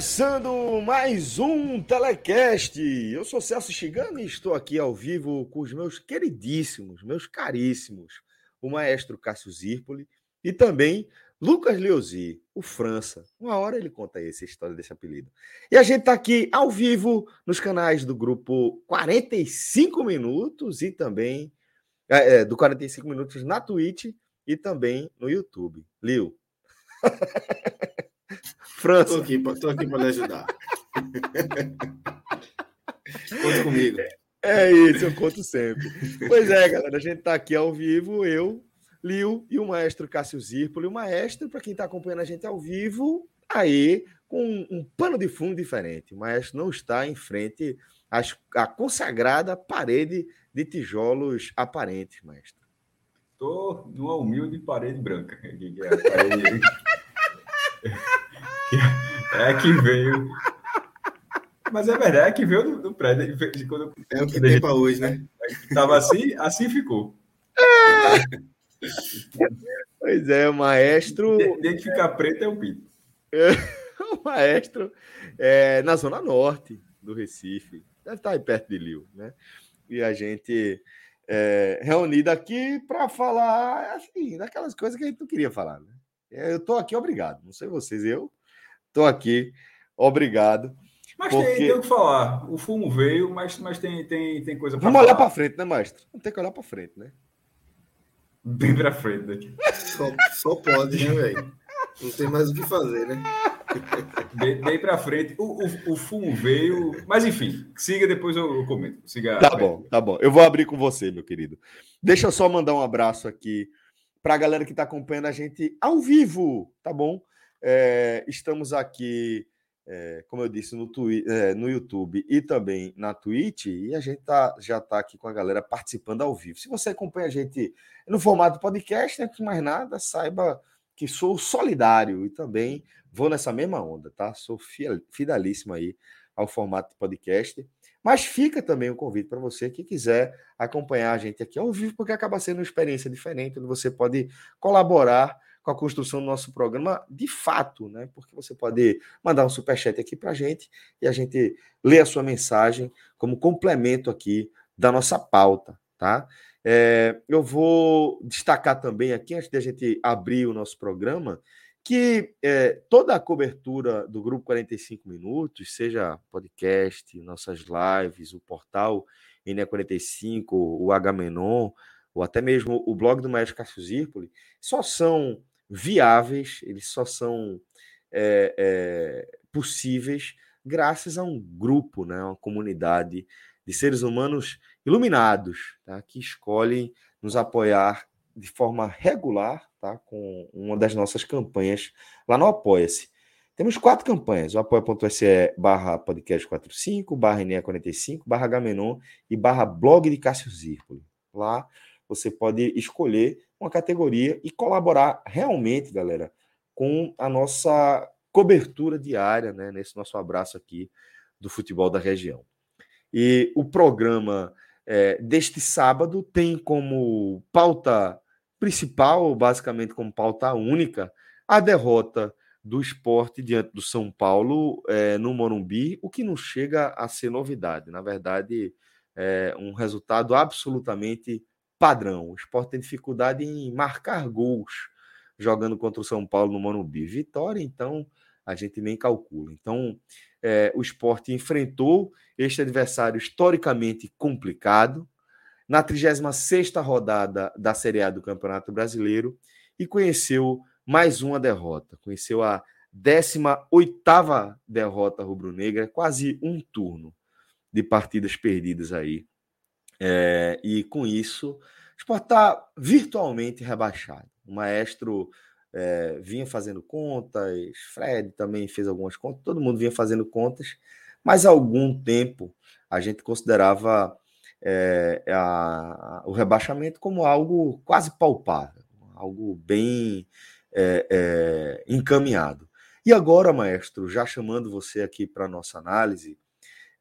Começando mais um Telecast. Eu sou Celso Chigano e estou aqui ao vivo com os meus queridíssimos, meus caríssimos, o maestro Cássio Zirpoli e também Lucas Leozzi, o França. Uma hora ele conta aí essa história desse apelido. E a gente está aqui ao vivo nos canais do grupo 45 Minutos e também é, é, do 45 Minutos na Twitch e também no YouTube. Lil. França. Tô aqui, tô aqui para lhe ajudar. Conta comigo. É isso, eu conto sempre. Pois é, galera, a gente está aqui ao vivo, eu, Liu e o maestro Cássio Zirpoli. O maestro, para quem está acompanhando a gente ao vivo, aí com um, um pano de fundo diferente. O maestro não está em frente às, à consagrada parede de tijolos aparentes, maestro. Estou numa humilde parede branca. Que é a parede... É que veio. Mas é verdade, é que veio do, do prédio. De quando, é o que tem para hoje, né? Tava assim, assim ficou. Pois é, o maestro. Tem que ficar preto é o pito. o maestro é na zona norte do Recife. Deve estar aí perto de Lio, né? E a gente é, reunido aqui para falar assim, daquelas coisas que a gente não queria falar, né? Eu estou aqui, obrigado. Não sei vocês, eu estou aqui, obrigado. Mas porque... tem, tem o que falar. O fumo veio, mas, mas tem, tem, tem coisa para Vamos olhar para frente, né, mestre? Não tem que olhar para frente, né? Bem para frente daqui. Só, só pode, né, velho? Não tem mais o que fazer, né? Bem, bem para frente. O, o, o, fumo veio. Mas enfim, siga depois eu, eu comento. Siga tá bom, tá bom. Eu vou abrir com você, meu querido. Deixa eu só mandar um abraço aqui para a galera que está acompanhando a gente ao vivo, tá bom? É, estamos aqui, é, como eu disse, no, twi é, no YouTube e também na Twitch, e a gente tá, já está aqui com a galera participando ao vivo. Se você acompanha a gente no formato podcast, antes de mais nada, saiba que sou solidário e também vou nessa mesma onda, tá? Sou fidelíssimo aí ao formato podcast. Mas fica também o convite para você que quiser acompanhar a gente aqui ao vivo, porque acaba sendo uma experiência diferente, onde você pode colaborar com a construção do nosso programa de fato, né? Porque você pode mandar um superchat aqui para a gente e a gente lê a sua mensagem como complemento aqui da nossa pauta, tá? É, eu vou destacar também aqui, antes de a gente abrir o nosso programa, que é, toda a cobertura do Grupo 45 Minutos, seja podcast, nossas lives, o portal NE45, o H-Menon, ou até mesmo o blog do Maestro Cássio Zirpoli, só são viáveis, eles só são é, é, possíveis graças a um grupo, né, uma comunidade de seres humanos iluminados, tá, que escolhem nos apoiar de forma regular, tá? Com uma das nossas campanhas lá no Apoia-se. Temos quatro campanhas: o apoia.se barra podcast 45, barra NE45, barra Gamenon e barra blog de Cássio Zirpoli. Lá você pode escolher uma categoria e colaborar realmente, galera, com a nossa cobertura diária, né? Nesse nosso abraço aqui do futebol da região. E o programa é, deste sábado tem como pauta principal, basicamente como pauta única, a derrota do esporte diante do São Paulo é, no Morumbi, o que não chega a ser novidade. Na verdade, é um resultado absolutamente padrão. O esporte tem dificuldade em marcar gols jogando contra o São Paulo no Morumbi. Vitória, então, a gente nem calcula. Então, é, o esporte enfrentou este adversário historicamente complicado, na 36ª rodada da Série A do Campeonato Brasileiro e conheceu mais uma derrota. Conheceu a 18ª derrota rubro-negra, quase um turno de partidas perdidas aí. É, e com isso, o Sport está virtualmente rebaixado. O maestro é, vinha fazendo contas, Fred também fez algumas contas, todo mundo vinha fazendo contas, mas há algum tempo a gente considerava é, a, o rebaixamento como algo quase palpável, algo bem é, é, encaminhado. E agora, maestro, já chamando você aqui para a nossa análise,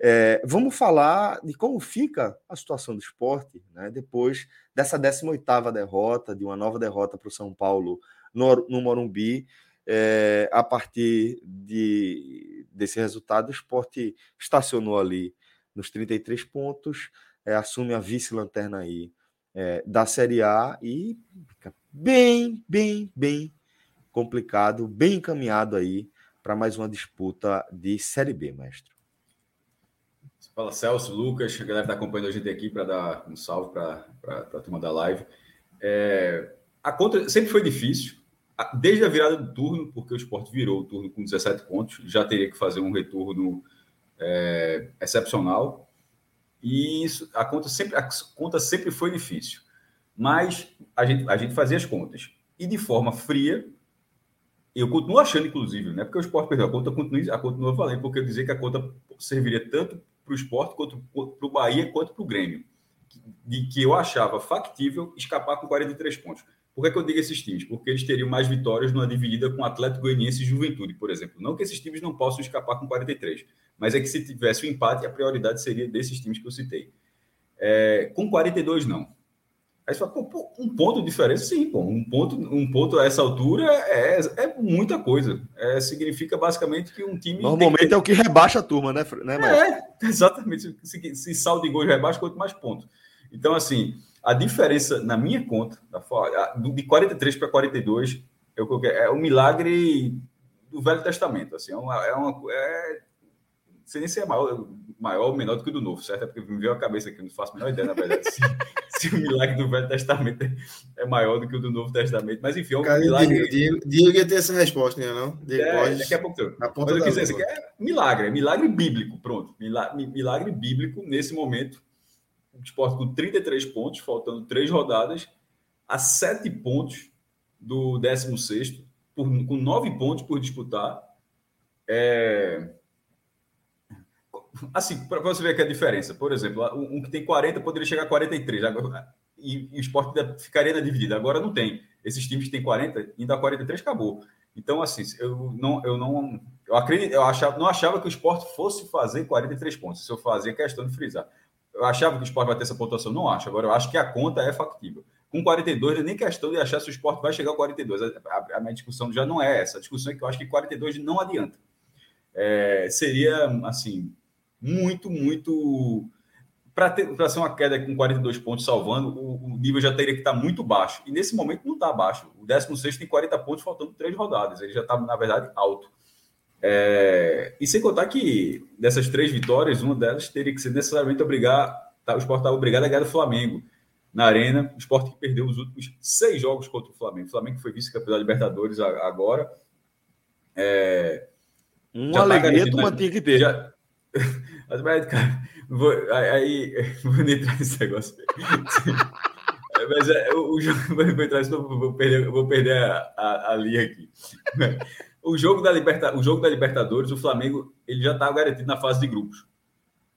é, vamos falar de como fica a situação do esporte né, depois dessa 18ª derrota, de uma nova derrota para o São Paulo no, no Morumbi. É, a partir de, desse resultado, o esporte estacionou ali nos 33 pontos, é, assume a vice-lanterna aí é, da Série A e fica bem, bem, bem complicado, bem encaminhado aí para mais uma disputa de Série B, mestre. Fala Celso, Lucas, a galera está acompanhando a gente aqui para dar um salve para a turma da live. É, a conta sempre foi difícil, desde a virada do turno, porque o esporte virou o turno com 17 pontos, já teria que fazer um retorno é, excepcional. E isso, a conta sempre, a conta sempre foi difícil. Mas a gente, a gente fazia as contas. E de forma fria, eu continuo achando, inclusive, né? Porque o esporte perdeu a conta, continua, a continua valendo, porque eu dizer que a conta serviria tanto para o esporte quanto para o Bahia quanto para o Grêmio. De que eu achava factível escapar com 43 pontos. Por que, que eu digo esses times? Porque eles teriam mais vitórias numa dividida com Atlético Goianiense e Juventude, por exemplo. Não que esses times não possam escapar com 43, mas é que se tivesse o um empate, a prioridade seria desses times que eu citei. É, com 42, não. Aí você fala, pô, um ponto de diferença, sim, pô. Um ponto, um ponto a essa altura é, é muita coisa. É, significa basicamente que um time. Normalmente ter... é o que rebaixa a turma, né, né É, exatamente. Se, se saldo de gols rebaixa, quanto mais pontos. Então, assim, a diferença na minha conta, de 43 para 42, é, é o milagre do Velho Testamento. Assim, é uma, é uma, é sei nem se é maior, maior ou menor do que o do Novo, certo? É porque me veio a cabeça aqui, não faço a menor ideia, na verdade, se, se, o milagre do Velho Testamento é maior do que o do Novo Testamento. Mas enfim, é um Cara, milagre. Diego ia ter essa resposta, né, não? é, daqui a pouco. Ponta Mas eu quis dizer, é milagre, é milagre bíblico, pronto. Milagre, milagre bíblico nesse momento. O esporte com 33 pontos, faltando três rodadas, a sete pontos do 16, por, com nove pontos por disputar. É, assim, para você ver que a diferença, por exemplo, um que tem 40 poderia chegar a 43, agora, e, e o esporte ficaria na dividida. Agora não tem. Esses times que têm 40, indo a 43, acabou. Então, assim, eu não, eu não, eu acredito, eu achava, não achava que o esporte fosse fazer 43 pontos. Se eu fazia questão de frisar. Eu achava que o esporte vai ter essa pontuação, não acho. Agora, eu acho que a conta é factível. Com 42, não é nem questão de achar se o esporte vai chegar a 42. A, a, a minha discussão já não é essa. A discussão é que eu acho que 42 não adianta. É, seria, assim, muito, muito. Para ser uma queda com 42 pontos salvando, o, o, nível já teria que estar muito baixo. E nesse momento não está baixo. O 16 tem 40 pontos, faltando três rodadas. Ele já está, na verdade, alto. É... E sem contar que dessas três vitórias, uma delas teria que ser necessariamente obrigar. Tá, o esporte estava obrigado a ganhar do Flamengo na Arena. O esporte que perdeu os últimos seis jogos contra o Flamengo. O Flamengo foi vice-campeão da Libertadores agora. É... Uma alegria tá tu tinha que ter. Já, mas, cara, vou, aí, vou entrar nesse negócio. Mas é, o, jogo, vou entrar vou perder, vou perder a, a, a linha aqui. O jogo, da Liberta, o jogo da Libertadores, o Flamengo, ele já está garantido na fase de grupos.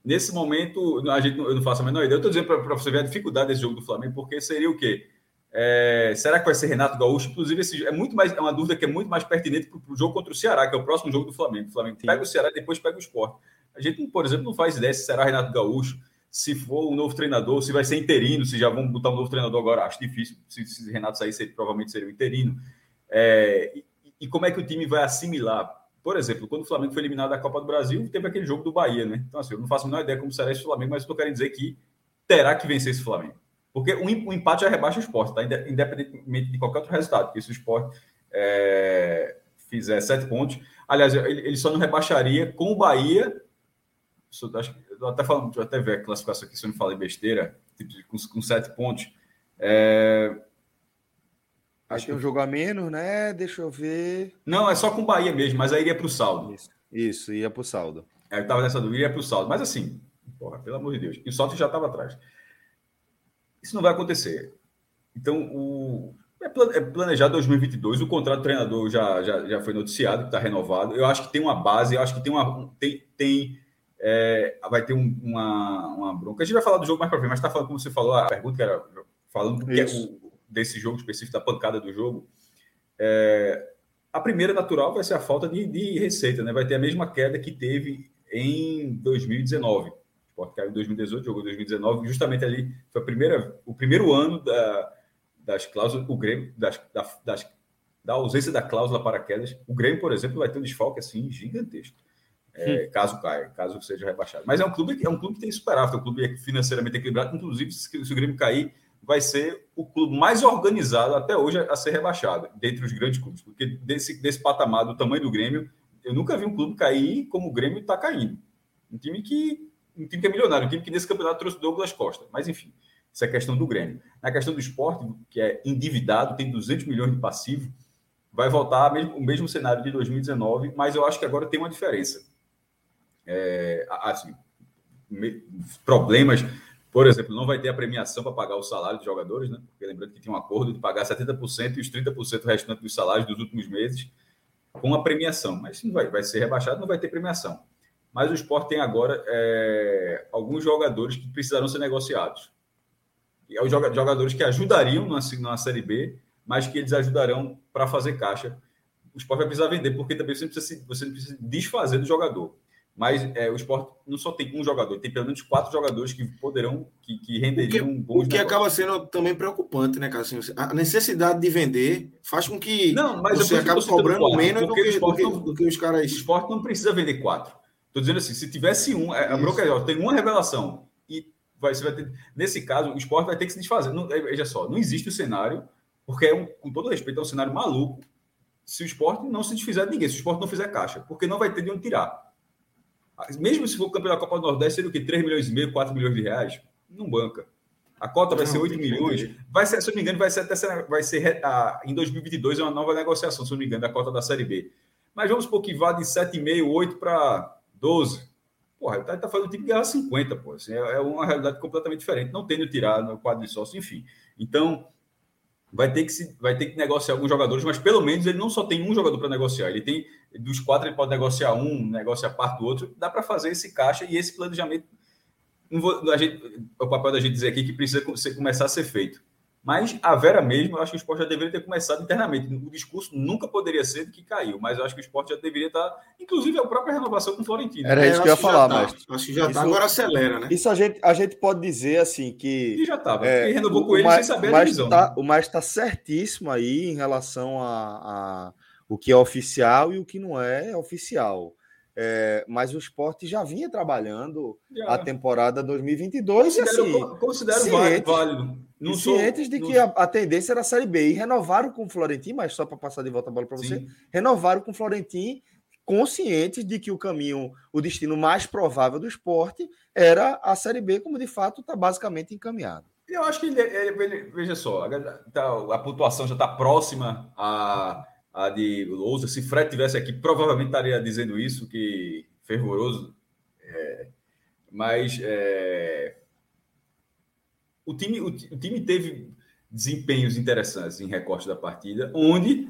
Nesse momento, a gente, eu não faço a menor ideia. Eu estou dizendo para você ver a dificuldade desse jogo do Flamengo, porque seria o quê? É, será que vai ser Renato Gaúcho? Inclusive, esse, é muito mais é uma dúvida que é muito mais pertinente para o jogo contra o Ceará, que é o próximo jogo do Flamengo. O Flamengo pega o Ceará e depois pega o Sport. A gente, por exemplo, não faz ideia se será Renato Gaúcho, se for um novo treinador, se vai ser interino, se já vão botar um novo treinador agora. Acho difícil. Se, se Renato sair, seria, provavelmente seria o interino. É, e, como é que o time vai assimilar? Por exemplo, quando o Flamengo foi eliminado da Copa do Brasil, teve aquele jogo do Bahia, né? Então, assim, eu não faço a menor ideia como será esse Flamengo, mas estou querendo dizer que terá que vencer esse Flamengo. Porque o, um empate já rebaixa o esporte, tá? Independentemente de qualquer outro resultado. Porque se o esporte é, fizer sete pontos. Aliás, ele, só não rebaixaria com o Bahia eu até falando, eu até ver a classificação aqui, se eu não falei besteira. tipo, com, com sete pontos. É... Acho que é um jogo a menos, né? Deixa eu ver. Não, é só com o Bahia mesmo, mas aí iria para o saldo. Isso, isso ia para o saldo. Aí eu estava nessa dúvida, iria para o saldo. Mas assim, porra, pelo amor de Deus. E o salto já estava atrás. Isso não vai acontecer. Então, o... é planejado 2022. O contrato do treinador já, já, já foi noticiado, que está renovado. Eu acho que tem uma base, eu acho que tem uma. Tem, tem, é... vai ter um, uma, uma bronca. A gente vai falar do jogo mais para frente, mas está falando, como você falou, a pergunta que era falando que é o, desse jogo específico, da pancada do jogo. É... a primeira natural vai ser a falta de, de receita, né? Vai ter a mesma queda que teve em 2019 Sport caiu em 2018, jogou em 2019, justamente ali foi a primeira, o primeiro ano da, das cláusulas, o Grêmio, das, das, da ausência da cláusula para quedas. O Grêmio, por exemplo, vai ter um desfalque assim gigantesco. É, caso caia, caso seja rebaixado. Mas é um clube, é um clube que tem superávit, é um clube financeiramente equilibrado. Inclusive, se, se o Grêmio cair, vai ser o clube mais organizado até hoje a ser rebaixado, dentre os grandes clubes. Porque desse, desse patamar, do tamanho do Grêmio, eu nunca vi um clube cair como o Grêmio está caindo. Um time que um time que é milionário, um time que nesse campeonato trouxe Douglas Costa. Mas, enfim, isso é questão do Grêmio. Na questão do esporte, que é endividado, tem 200 milhões de passivo, vai voltar o mesmo cenário de 2019, mas eu acho que agora tem uma diferença. É, assim, problemas, por exemplo, não vai ter a premiação para pagar o salário dos jogadores, né? Porque lembrando que tinha um acordo de pagar 70% e os 30% restantes dos salários dos últimos meses com a premiação. Mas não vai, vai ser rebaixado, não vai ter premiação. Mas o esporte tem agora é, alguns jogadores que precisarão ser negociados. E é os jogadores que ajudariam na, na Série B, mas que eles ajudarão para fazer caixa. O esporte vai precisar vender, porque também você precisa, você precisa desfazer do jogador. Mas é, o esporte não só tem um jogador, tem pelo menos quatro jogadores que poderão, que, que renderiam que, bons O que negócios. acaba sendo também preocupante, né, cara? Assim, a necessidade de vender faz com que não, mas você acabe cobrando menos do que, do, que, do que os caras. O esporte não precisa vender quatro. Estou dizendo assim, se tivesse um, é, a bronca é, tem uma revelação e vai, você vai ter, nesse caso, o esporte vai ter que se desfazer. Não, é, veja só, não existe o cenário, porque é um, com todo respeito, é um cenário maluco se o esporte não se desfizer de ninguém, se o esporte não fizer caixa, porque não vai ter de onde tirar. Mesmo se for campeão da Copa do Nordeste, seria o quê? 3 milhões e meio, 4 milhões de reais? Não banca. A cota vai não, ser 8 milhões. Vai ser, se eu não me engano, vai ser até vai ser a, em 2022 é uma nova negociação, se eu não me engano, da cota da Série B. Mas vamos supor que vá de 7,5, 8 para 12. Porra, ele tá, tá fazendo o time ganhar 50, pô. Assim, é, é, uma realidade completamente diferente. Não tendo tirado no quadro de sócio, enfim. Então, vai ter que se, vai ter que negociar alguns jogadores, mas pelo menos ele não só tem um jogador para negociar, ele tem dos quatro ele pode negociar um, negociar parte do outro, dá para fazer esse caixa e esse planejamento. Vou, a gente, o papel da gente dizer aqui que precisa começar a ser feito. Mas a Vera mesmo, eu acho que o esporte já deveria ter começado internamente. O discurso nunca poderia ser de que caiu, mas eu acho que o esporte já deveria estar, inclusive a própria renovação com o Florentino. Era isso que eu ia falar, tá. mas. Acho que já está, agora acelera, né? Isso a gente, a gente pode dizer assim que. E já estava, é, renovou com ele mais, sem saber a divisão. Tá, né? O mais está certíssimo aí em relação a, a o que é oficial e o que não é oficial. É, mas o esporte já vinha trabalhando já. a temporada 2022 considero, e assim. Considero cientes, válido. Não sou, cientes de não... que a, a, tendência era a Série B. E renovaram com o Florentino, mas só para passar de volta a bola para você, renovaram com o Florentino, conscientes de que o caminho, o destino mais provável do esporte era a Série B, como de fato está basicamente encaminhado. Eu acho que ele, ele, ele veja só, a, tá, a pontuação já está próxima a a de Lousa. Se Fred tivesse aqui, provavelmente estaria dizendo isso, que fervoroso. É, mas é, o, time, o, o, time teve desempenhos interessantes em recorte da partida, onde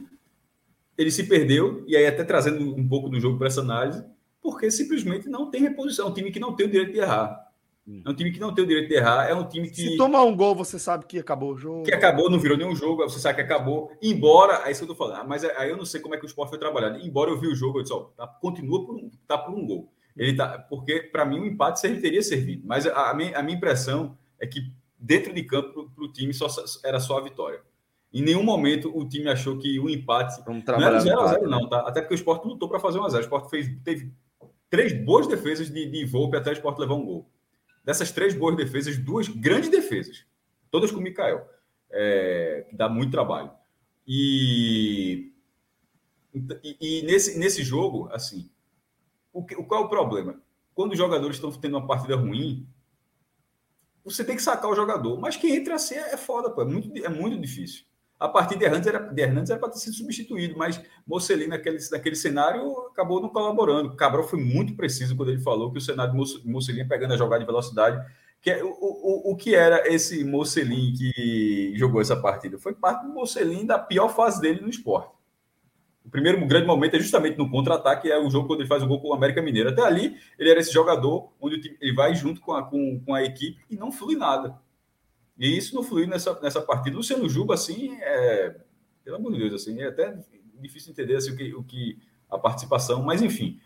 ele se perdeu, e aí até trazendo um pouco do jogo para essa análise, porque simplesmente não tem reposição. É um time que não tem o direito de errar. É um time que não tem o direito de errar, é um time que. Se tomar um gol, você sabe que acabou o jogo. Que acabou, não virou nenhum jogo, você sabe que acabou. Embora, é isso que eu tô falando, mas aí eu não sei como é que o esporte foi trabalhado. Embora eu vi o jogo, eu disse, ó, tá, continua por um, tá por um gol. Ele tá, porque para mim o empate teria servido. Mas a, a, minha, a minha impressão é que dentro de campo para o time só, era só a vitória. Em nenhum momento o time achou que o empate Vamos não era 0 a 0 não, tá? Até porque o esporte lutou para fazer um a 0 O esporte fez, teve três boas defesas de, de Volpe até o esporte levar um gol. Dessas três boas defesas, duas grandes defesas, todas com o Mikael, é, que dá muito trabalho. E, e, e, nesse, nesse jogo, assim, o que, qual é o problema? Quando os jogadores estão tendo uma partida ruim, você tem que sacar o jogador. Mas quem entra assim é foda, pô. É muito, é muito difícil. A partir de Hernandes era, de Hernandes era para ter sido substituído, mas Mocelin, naquele, naquele cenário, acabou não colaborando. Cabral foi muito preciso quando ele falou que o cenário de Mocelin pegando a jogada de velocidade. Que é, o, o, o que era esse Mocelin que jogou essa partida? Foi parte do Mocelin da pior fase dele no esporte. O primeiro grande momento é justamente no contra-ataque, é o jogo quando ele faz o gol com o América Mineiro. Até ali, ele era esse jogador onde ele vai junto com a, com, com a equipe e não flui nada. E isso não fluiu nessa, nessa partida. Luciano Juba, assim, é, pelo amor de Deus, assim, é até difícil entender assim, o, que, o que a participação, mas enfim,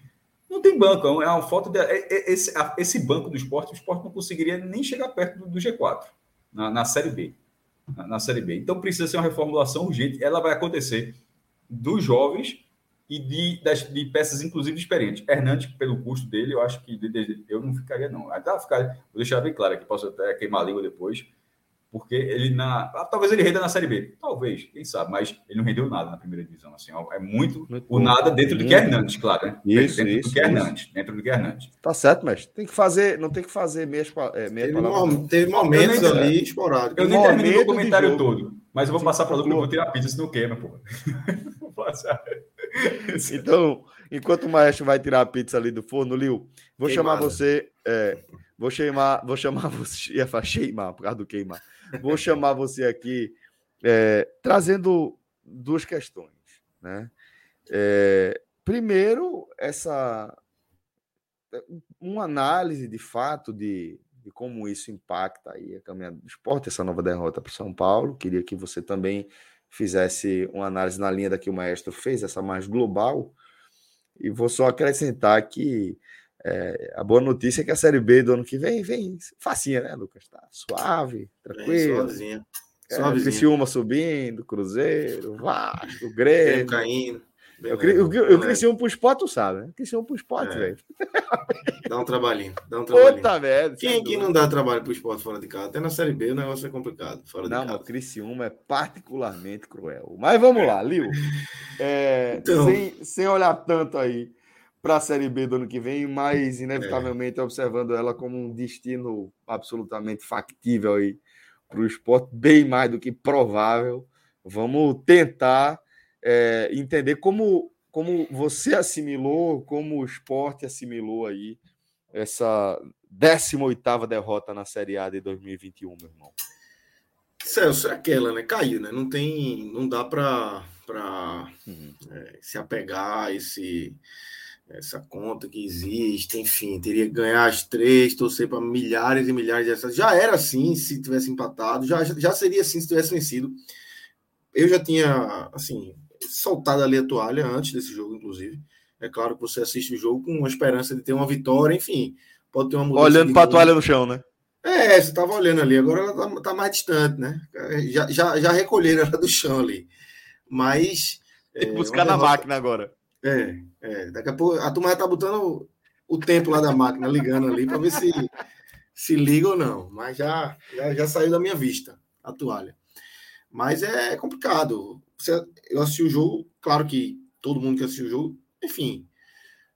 não tem banco, é uma foto de, é, é, esse, esse banco do esporte, o esporte não conseguiria nem chegar perto do, do G4 na, na Série B. Na, na, Série B. Então precisa ser uma reformulação urgente. Ela vai acontecer dos jovens e de, das, de peças, inclusive, experientes. Hernandes, pelo custo dele, eu acho que de, de, eu não ficaria, não. Até ficar, vou deixar bem claro aqui, posso até queimar a língua depois porque ele na. Ah, talvez ele renda na Série B. Talvez, quem sabe, mas ele não rendeu nada na primeira divisão. Assim, é muito, muito o nada dentro do que é Hernandes, claro, né? Isso, dentro isso, do que é Hernandes. Dentro do que é Hernandes. Tá certo, mas tem que fazer, não tem que fazer meias, é, meia teve, mom, teve momentos nem, ali esporádicos. Eu nem terminei o comentário todo, mas eu vou passar para o Lucas, eu vou tirar a pizza, senão queima, pô. vou passar. então, enquanto o maestro vai tirar a pizza ali do forno, Liu, vou Queimada. chamar você. É, vou chamar, vou chamar você. Ia falar queimar, por causa do queimar. Vou chamar você aqui é, trazendo duas questões. Né? É, primeiro, essa uma análise de fato de, de como isso impacta aí a caminhada do esporte, essa nova derrota para o São Paulo. Queria que você também fizesse uma análise na linha da que o maestro fez, essa mais global. E vou só acrescentar que é, a boa notícia é que a Série B do ano que vem vem facinha, né, Lucas? Tá suave, tranquilo. Suavezinha. É, Criciúma subindo, Cruzeiro, Vasco, Grêmio. caindo. Eu, eu, eu, eu cresci um pro esporte, tu sabe, né? Cresci um pro esporte, é. velho. Dá um trabalhinho, dá um trabalhinho. Puta merda. Quem aqui não dá trabalho pro esporte fora de casa? Até na Série B o negócio é complicado, fora não, de casa. Não, Criciúma é particularmente cruel. Mas vamos lá, Lil. É, então... sem, sem olhar tanto aí para a Série B do ano que vem, mas inevitavelmente é. observando ela como um destino absolutamente factível aí para o esporte, bem mais do que provável. Vamos tentar é, entender como, como você assimilou, como o esporte assimilou aí essa 18 derrota na Série A de 2021, meu irmão. Celso, é aquela, né? Caiu, né? Não tem, não dá para uhum. é, se apegar a esse essa conta que existe, enfim, teria que ganhar as três, torcer para milhares e milhares de dessas. Já era assim se tivesse empatado, já, já seria assim se tivesse vencido. Eu já tinha, assim, soltado ali a toalha antes desse jogo, inclusive. É claro que você assiste o jogo com a esperança de ter uma vitória, enfim, pode ter uma mudança. Olhando para a toalha no chão, né? É, você estava olhando ali, agora ela está tá mais distante, né? Já, já, já recolheram ela do chão ali. Mas. Tem que é, buscar na derrota... máquina agora. É, é, daqui a pouco a turma já tá botando o tempo lá da máquina ligando ali para ver se se liga ou não. Mas já, já, já saiu da minha vista a toalha. Mas é complicado. Você, eu assisti o jogo, claro que todo mundo que assistiu o jogo, enfim,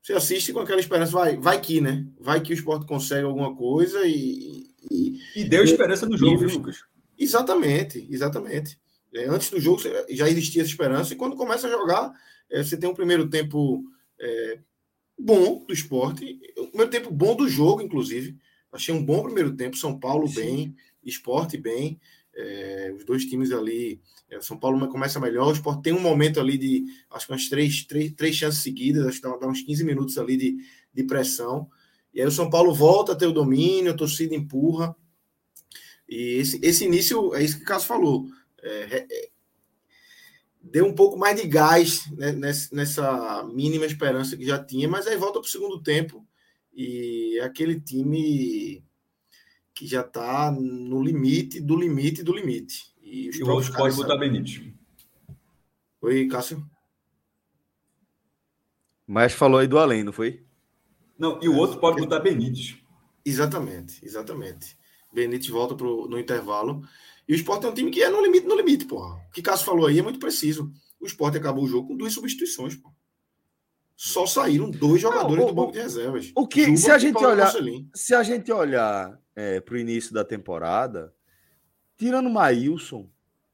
você assiste com aquela esperança, vai, vai que, né? Vai que o esporte consegue alguma coisa e. E, e deu esperança no jogo, viu, Lucas? Exatamente, exatamente. É, antes do jogo já existia essa esperança, e quando começa a jogar, é, você tem um primeiro tempo é, bom do esporte, um primeiro tempo bom do jogo, inclusive. Achei um bom primeiro tempo. São Paulo Sim. bem, esporte bem. É, os dois times ali. É, São Paulo começa melhor. O esporte tem um momento ali de, acho que umas três, três, três chances seguidas, acho que dá, dá uns 15 minutos ali de, de pressão. E aí o São Paulo volta a ter o domínio, a torcida empurra. E esse, esse início, é isso que o Cássio falou. É, é, deu um pouco mais de gás né, nessa mínima esperança que já tinha, mas aí volta para o segundo tempo e é aquele time que já está no limite do limite do limite. E, os e o outro pode botar Benítez. Oi, Cássio. Mas falou aí do além, não foi? Não, e o outro pode botar Benítez. Exatamente, exatamente. Benítez volta pro, no intervalo. E o Sport é um time que é no limite, no limite, porra. O que Cássio falou aí é muito preciso. O Sport acabou o jogo com duas substituições, pô. Só saíram dois jogadores Não, o, do banco de reservas. O que, se a gente olhar, se a gente olhar é, para o início da temporada, tirando o Maílson,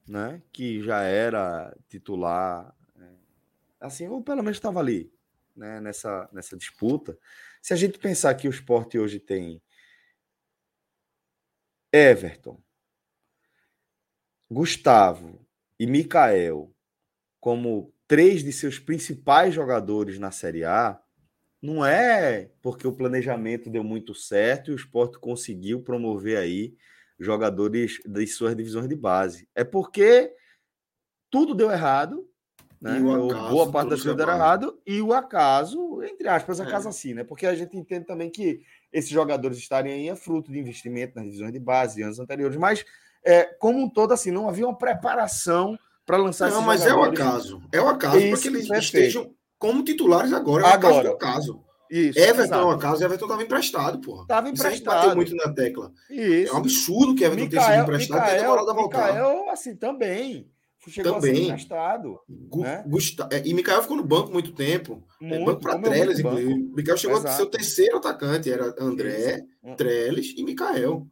né, que já era titular, é, assim, ou pelo menos estava ali, né, nessa, nessa disputa. Se a gente pensar que o esporte hoje tem Everton, Gustavo e Mikael como três de seus principais jogadores na Série A, não é porque o planejamento deu muito certo e o esporte conseguiu promover aí jogadores das suas divisões de base. É porque tudo deu errado, né? Acaso, boa parte das coisas deram errado, e o acaso, entre aspas, acaso é. assim, né? Porque a gente entende também que esses jogadores estarem aí é fruto de investimento nas divisões de base de anos anteriores, mas é, como um todo, assim, não havia uma preparação para lançar Não, mas jogadores. é o acaso. É o acaso para que eles estejam como titulares agora. É agora. o caso. Isso, Everton exato. é um acaso, Everton estava emprestado, porra. Estava emprestado. Isso muito na tecla. Isso. É um absurdo que Everton tenha sido emprestado Micael, temporada voltar. Micael, assim, também. Chegou também. a emprestado. Né? É, e Micael ficou no banco muito tempo. É, muito, banco para Trellis, inclusive. Micael chegou Exato. a ser o terceiro atacante. Era André, Isso. Trellis e Micael.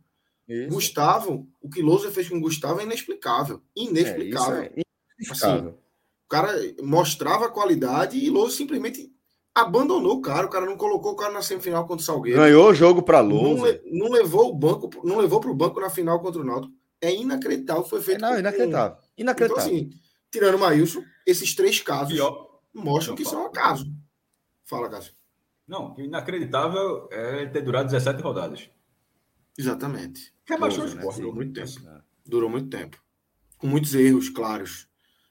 Isso. Gustavo, o que Lousa fez com o Gustavo é inexplicável. Inexplicável. É, é assim, o cara mostrava a qualidade e Lousa simplesmente abandonou o cara. O cara não colocou o cara na semifinal contra o Salgueiro. Ganhou o jogo para Lousa. Não, não, levou o banco, não levou para o banco na final contra o Náutico. É inacreditável. Foi feito. É, não, inacreditável. Inacreditável. Então, assim, tirando o Maílson, esses três casos Pior. mostram não, que são acaso. Fala, Cássio. Não, inacreditável é ter durado 17 rodadas. Exatamente. Rebaixou o esporte. Né? Durou muito tempo. Durou muito tempo. Com muitos erros claros.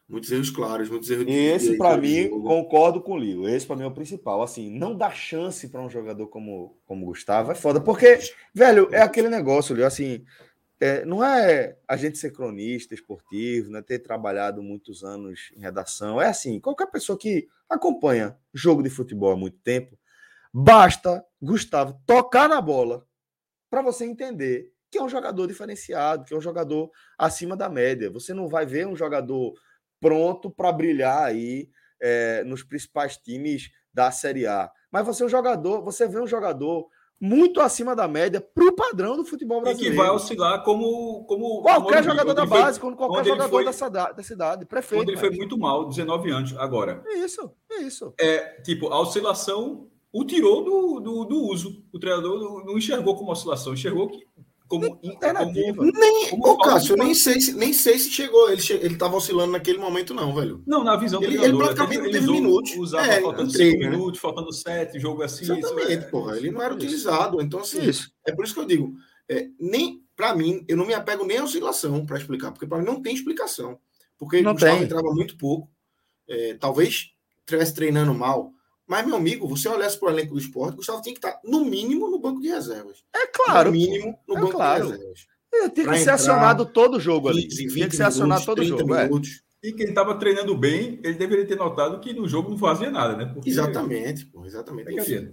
Muitos erros claros, muitos erros. E esse, para mim, concordo com o Lio. Esse, para mim, é o principal. Assim, não dá chance para um jogador como, como Gustavo é foda. Porque, velho, é aquele negócio, Lio. Assim, é, não é a gente ser cronista esportivo, né, ter trabalhado muitos anos em redação. É assim, qualquer pessoa que acompanha jogo de futebol há muito tempo, basta, Gustavo, tocar na bola para você entender que é um jogador diferenciado, que é um jogador acima da média. Você não vai ver um jogador pronto para brilhar aí é, nos principais times da Série A. Mas você é um jogador, você vê um jogador muito acima da média para o padrão do futebol brasileiro. E que vai oscilar como, como qualquer jogador da base, como qualquer jogador foi, da, cidade, da cidade, prefeito. Quando ele foi muito mal, 19 anos. Agora. Isso, isso. É, tipo, a oscilação o tirou do, do, do uso. O treinador não enxergou como oscilação, enxergou que como alternativa. nem, como ô, Cássio, nem sei, se, nem sei se chegou. Ele, che, ele tava oscilando naquele momento, não, velho. Não, na visão ele, ele praticamente teve minutos. Usava é, faltando 5 né? minutos, faltando 7, jogo assim. Exatamente, isso, é, porra. Ele não era isso. utilizado. Então, assim, isso. é por isso que eu digo. É, nem para mim, eu não me apego nem à oscilação para explicar, porque para mim não tem explicação. Porque não o Gustavo tem. entrava muito pouco. É, talvez estivesse treinando mal. Mas, meu amigo, você olhasse para o elenco do esporte, Gustavo tinha que estar, no mínimo, no banco de reservas. É claro. No mínimo, no é banco claro. de reservas. É, tem que ser acionado todo jogo ali. 15, tem que ser acionado todo jogo. É. E quem estava treinando bem, ele deveria ter notado que no jogo não fazia nada, né? Porque... Exatamente, pô, exatamente. Enfim.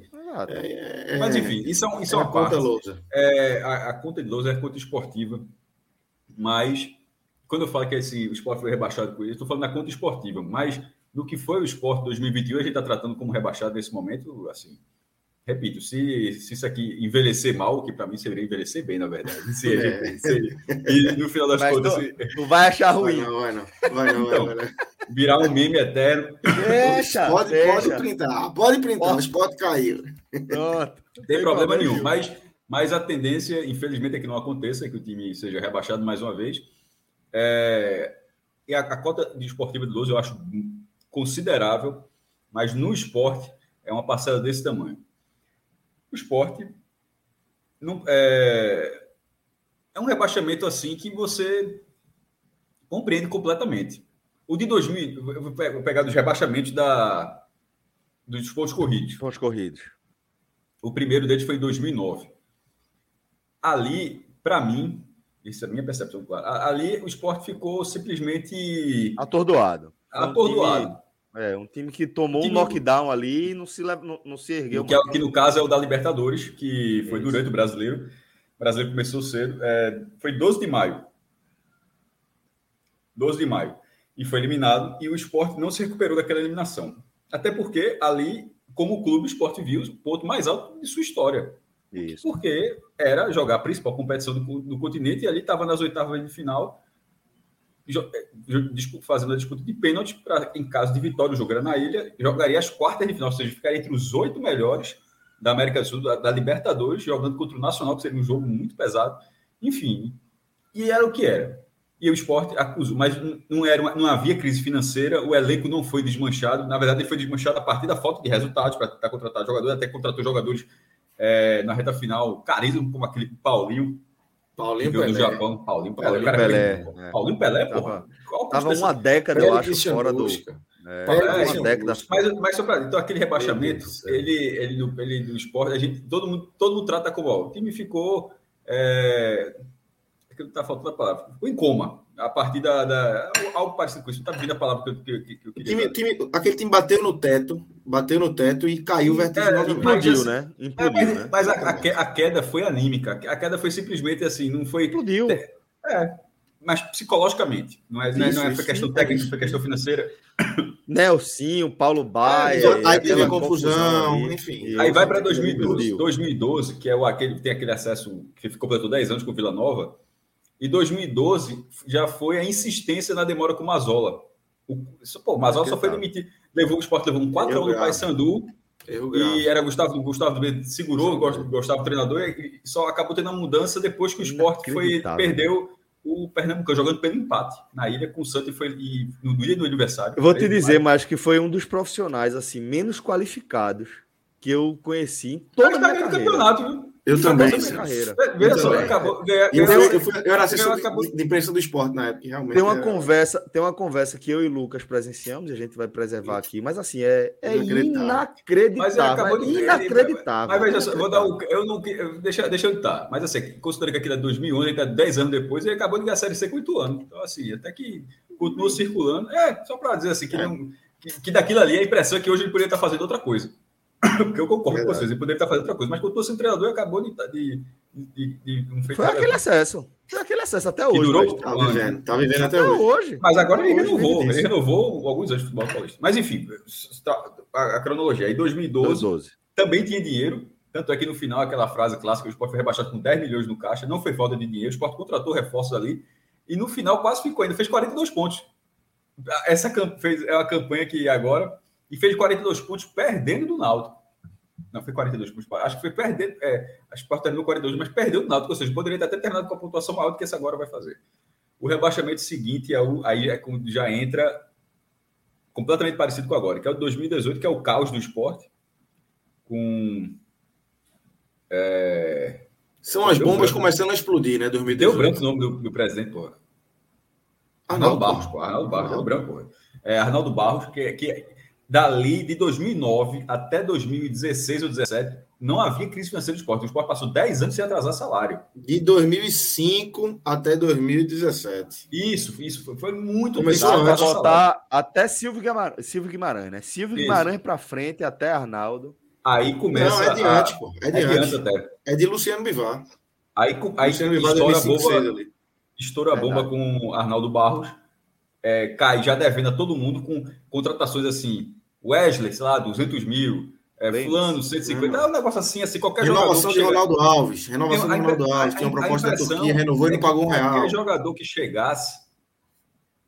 É, é, Mas, enfim, isso é, isso é, é uma parte. Lousa. É, a, a, conta de lousa é a conta esportiva. Mas, quando eu falo que esse, o esporte foi rebaixado por isso, estou falando na conta esportiva. Mas do que foi o esporte 2021, a gente está tratando como rebaixado nesse momento, assim. Repito, se, se isso aqui envelhecer mal, que para mim seria envelhecer bem, na verdade. Se, é. se, e no final das Mas contas. Tu, vai achar ruim. Vai não, vai não. Vai não, então, vai não. Virar um meme eterno. Deixa, pode, deixa. pode printar, pode printar, mas pode cair. Pronto. Não tem problema nenhum. Mas, mas a tendência, infelizmente, é que não aconteça, é que o time seja rebaixado mais uma vez. É, e a, a cota de esportiva de 12 eu acho considerável, mas no esporte é uma parcela desse tamanho. O esporte não, é, é um rebaixamento assim que você compreende completamente. O de 2000, eu vou pegar dos rebaixamentos da, dos pontos corridos. Pontos corridos. O primeiro deles foi em 2009. Ali, para mim, isso é a minha percepção, claro. Ali o esporte ficou simplesmente atordoado. Atordoado. É, um time que tomou um, um knockdown ali e não se, não, não se ergueu. Que, é, que no caso é o da Libertadores, que foi Isso. durante o brasileiro. O brasileiro começou cedo. É, foi 12 de maio. 12 de maio. E foi eliminado. E o esporte não se recuperou daquela eliminação. Até porque ali, como clube, o esporte viu o ponto mais alto de sua história. Isso. Porque era jogar a principal competição do, do continente e ali estava nas oitavas de final é, fazendo a disputa de pênalti para, em caso de vitória, o jogo era na ilha, jogaria as quartas de final, ou seja, ficaria entre os oito melhores da América do Sul, da, da, Libertadores, jogando contra o Nacional, que seria um jogo muito pesado. Enfim, e era o que era. E o esporte acusou, mas não, era uma, não havia crise financeira, o elenco não foi desmanchado. Na verdade, ele foi desmanchado a partir da falta de resultados para estar contratado jogadores, até contratou jogadores é, na reta final, caríssimo, como aquele Paulinho, Paulinho Pelé. do Japão. Paulinho Pelé. Paulinho Pelé. É. Paulinho Pelé, porra. Tava, tava uma década, eu acho, fora do. É, é, uma década. Mas, mas só para então aquele rebaixamento, ele, ele, do, ele do esporte, a gente, todo mundo, todo mundo trata como ó, o time ficou é, que tá faltando a palavra, ficou em coma a partir da, da algo parecido com isso. Não tá vindo a palavra que eu, que, que eu queria. Time, time, aquele time bateu no teto, bateu no teto e caiu vertiginosamente. É, implodiu, né? Implodiu, é, mas, né? mas a, a, queda foi anímica. A queda foi simplesmente assim, não foi. Implodiu. É, mas psicologicamente. Não é, isso, não é, não é questão isso, técnica, foi questão financeira. Nelsinho, Paulo Baia. É, aí teve confusão, confusão enfim. Aí vai para 2012, 2012, que é o aquele que tem aquele acesso que ficou completou 10 anos com o Vila Nova. E 2012 já foi a insistência na demora com o Mazola. O, pô, o Mazola só foi demitido. Levou o esporte, levou um 4 x do Paysandu. E era Gustavo, Gustavo segurou, gostava do treinador, e só acabou tendo uma mudança depois que o esporte foi, perdeu o Pernambuco jogando pelo empate na ilha com o Santos e foi e, no dia do aniversário. Eu vou te dizer, mas que foi um dos profissionais assim menos qualificados que eu conheci em toda a minha carreira. campeonato, viu? Eu também. Veja só, acabou. Ganha, eu, eu, fui, eu era assessor de, de imprensa do esporte na época, realmente. Tem uma, era... conversa, tem uma conversa que eu e Lucas presenciamos, e a gente vai preservar aqui, mas assim, é, é inacreditável. inacreditável. Mas acabou de... inacreditável. Mas, veja só, vou dar o. Eu não, deixa, deixa eu estar. Mas assim, considerando que aquilo é 2011, ele está 10 anos depois, ele acabou de ganhar a Série C com 8 anos. Então, assim, até que continua circulando. É, só para dizer assim, que, é. não, que, que daquilo ali a impressão é que hoje ele poderia estar fazendo outra coisa. Porque eu concordo Verdade. com vocês, ele poderia estar fazendo outra coisa, mas quando o treinador acabou de, de, de, de um Foi aquele acesso. Foi aquele acesso até hoje. Durou, tá, vivendo, tá vivendo até, até hoje. hoje. Mas agora ele renovou, ele renovou alguns anos de futebol paulista. Mas enfim, tá, a, a cronologia. Em 2012, 2012, também tinha dinheiro, tanto é que no final, aquela frase clássica, o Sport foi rebaixado com 10 milhões no caixa, não foi falta de dinheiro, o Sport contratou reforços ali, e no final quase ficou ainda, fez 42 pontos. Essa fez, é uma campanha que agora, e fez 42 pontos perdendo do Náutico. Não, foi 42 pontos. Acho que foi perdendo. É, acho que terminou 42, mas perdeu o Náutico, ou seja, poderia ter até terminado com a pontuação maior do que essa agora vai fazer. O rebaixamento seguinte é o, aí é quando já entra completamente parecido com agora, que é o 2018, que é o caos do esporte, com. É... São as bombas branco. começando a explodir, né? 2018. Deu branco o nome do, do presidente, porra. Arnaldo, Arnaldo Barros, porra. Arnaldo Barros, deu branco, porra. É, Arnaldo Barros, que, que dali de 2009 até 2016 ou 2017, não havia crise financeira do esporte. O esporte passou 10 anos sem atrasar salário. De 2005 até 2017. Isso, isso foi, foi muito Começou a botar até Silvio Guimarães, Silvio Guimarães, né? Silvio isso. Guimarães para frente até Arnaldo. Aí começa. Não, é de antes, pô. É de, é antes. até. É de Luciano Bivar. Aí, aí Luciano estoura, a bomba, estoura a bomba com Arnaldo Barros. É, cai já devendo a todo mundo com contratações assim Wesley, sei lá, 200 mil. É, fulano, 150, é um negócio assim, assim, qualquer Renovação de Ronaldo Alves, renovação de Ronaldo Alves, tinha uma proposta da Turquia, renovou e não pagou um real. Qualquer jogador que chegasse,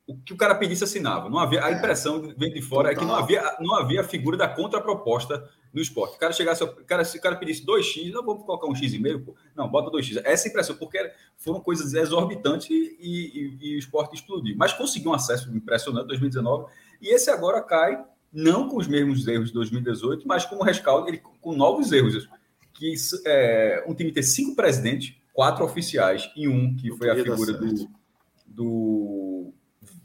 o que o cara pedisse assinava. Não havia, a é. impressão vem de fora Total. é que não havia, não havia a figura da contraproposta no esporte. O cara chegasse, o cara, se o cara pedisse 2x, não vamos colocar um x e meio, pô. não, bota 2x. Essa impressão, porque foram coisas exorbitantes e, e, e o esporte explodiu. Mas conseguiu um acesso impressionante em 2019 e esse agora cai não com os mesmos erros de 2018, mas com o rescaldo, ele, com novos erros. Que é, um time ter cinco presidentes, quatro oficiais e um que foi a figura do, do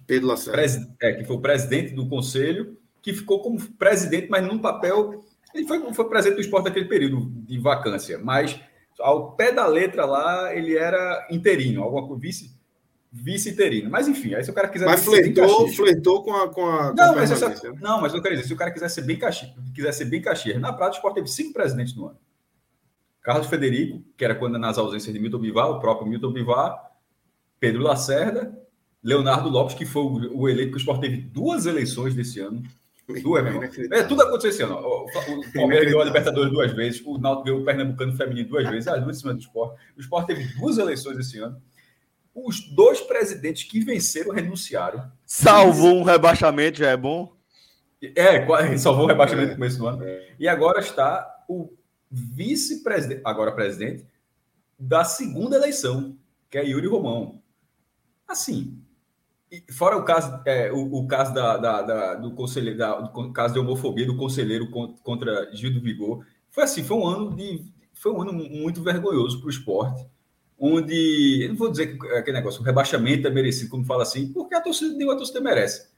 Pedro Lacerda, é, que foi o presidente do conselho, que ficou como presidente, mas num papel. Ele foi, foi presidente do esporte naquele período de vacância, mas ao pé da letra lá ele era interino, alguma coisa, vice vice-interino. Mas enfim, aí se o cara quiser. Mas flertou, flertou com a. Com a não, com mas essa, né? não, mas eu quero dizer, se o cara quiser ser bem caxias, quiser ser bem caxias, na prática o Sport teve cinco presidentes no ano. Carlos Federico, que era quando nas ausências de Milton Bivar, o próprio Milton Bivar, Pedro Lacerda, Leonardo Lopes, que foi o, o eleito que o Sport teve duas eleições desse ano. Duas, meu irmão. É, tudo aconteceu esse ano. O, o Palmeiras ganhou a Libertadores duas vezes, o Náutico ganhou o Pernambucano Feminino duas vezes, as duas em cima do esporte. O esporte teve duas eleições esse ano. Os dois presidentes que venceram renunciaram. Salvou um rebaixamento, já é bom? É, salvou o rebaixamento no começo do ano. E agora está o vice-presidente, agora presidente, da segunda eleição, que é Yuri Romão. Assim, fora o caso, é, o, o, caso da, da, da, do conselheiro, da, do caso de homofobia do conselheiro contra Gil do Vigor, foi assim, foi um ano de, foi um ano muito vergonhoso para o esporte, onde, eu não vou dizer que aquele negócio, o rebaixamento é merecido, como fala assim, porque a torcida, nenhuma torcida merece.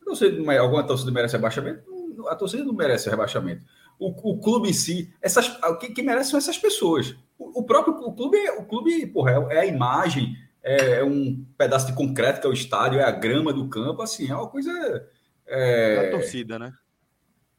A torcida, alguma torcida merece rebaixamento? A torcida não merece rebaixamento. O, o clube em si, essas, o que, que merece são essas pessoas. O, o próprio o clube, o clube porra, é, é a imagem, é, é um pedaço de concreto que é o estádio, é a grama do campo, assim, é uma coisa. É, a torcida, né?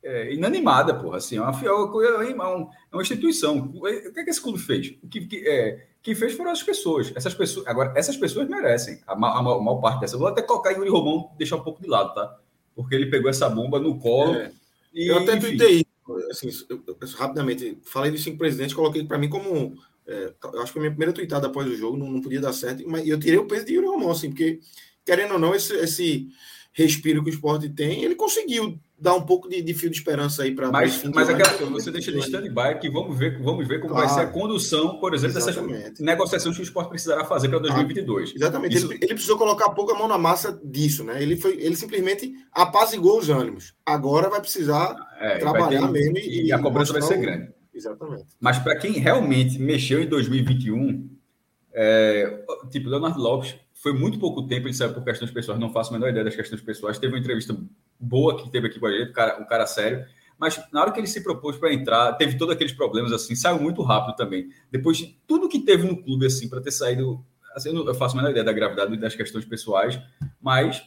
É, inanimada, porra, assim, é uma, é uma, é uma, é uma instituição. O que é que esse clube fez? O que, que, é, que fez foram as pessoas. Essas pessoas, agora, essas pessoas merecem, a, a, a maior parte dessas. Vou até colocar Yuri Romão, deixar um pouco de lado, tá? Porque ele pegou essa bomba no colo. É. E, eu até tuitei, assim, eu, eu, rapidamente, falei dos cinco presidentes, coloquei para mim como é, eu acho que a minha primeira tweetada após o jogo, não, não podia dar certo, mas eu tirei o peso de Yuri Romão, assim, porque, querendo ou não, esse, esse respiro que o esporte tem, ele conseguiu dar um pouco de, de fio de esperança aí para. Mas, mas aquela, você deixa de stand-by que vamos ver, vamos ver como claro. vai ser a condução, por exemplo, Exatamente. dessas negociações que o esporte precisará fazer para 2022. Ah, exatamente. Isso... Ele, ele, precisou colocar pouco a mão na massa disso, né? Ele, foi, ele simplesmente apazigou os ânimos. Agora vai precisar é, trabalhar vai ter, mesmo e, e, a cobrança vai ser grande. Exatamente. Mas para quem realmente mexeu em 2021, é, tipo, Leonardo Lopes foi muito pouco tempo, ele saiu por questões pessoais, não faço a menor ideia das questões pessoais. Teve uma entrevista boa que teve aqui com a gente, um cara, um cara sério. Mas na hora que ele se propôs para entrar, teve todos aqueles problemas assim, saiu muito rápido também. Depois de tudo que teve no clube, assim, para ter saído. Assim, eu não eu faço a menor ideia da gravidade das questões pessoais, mas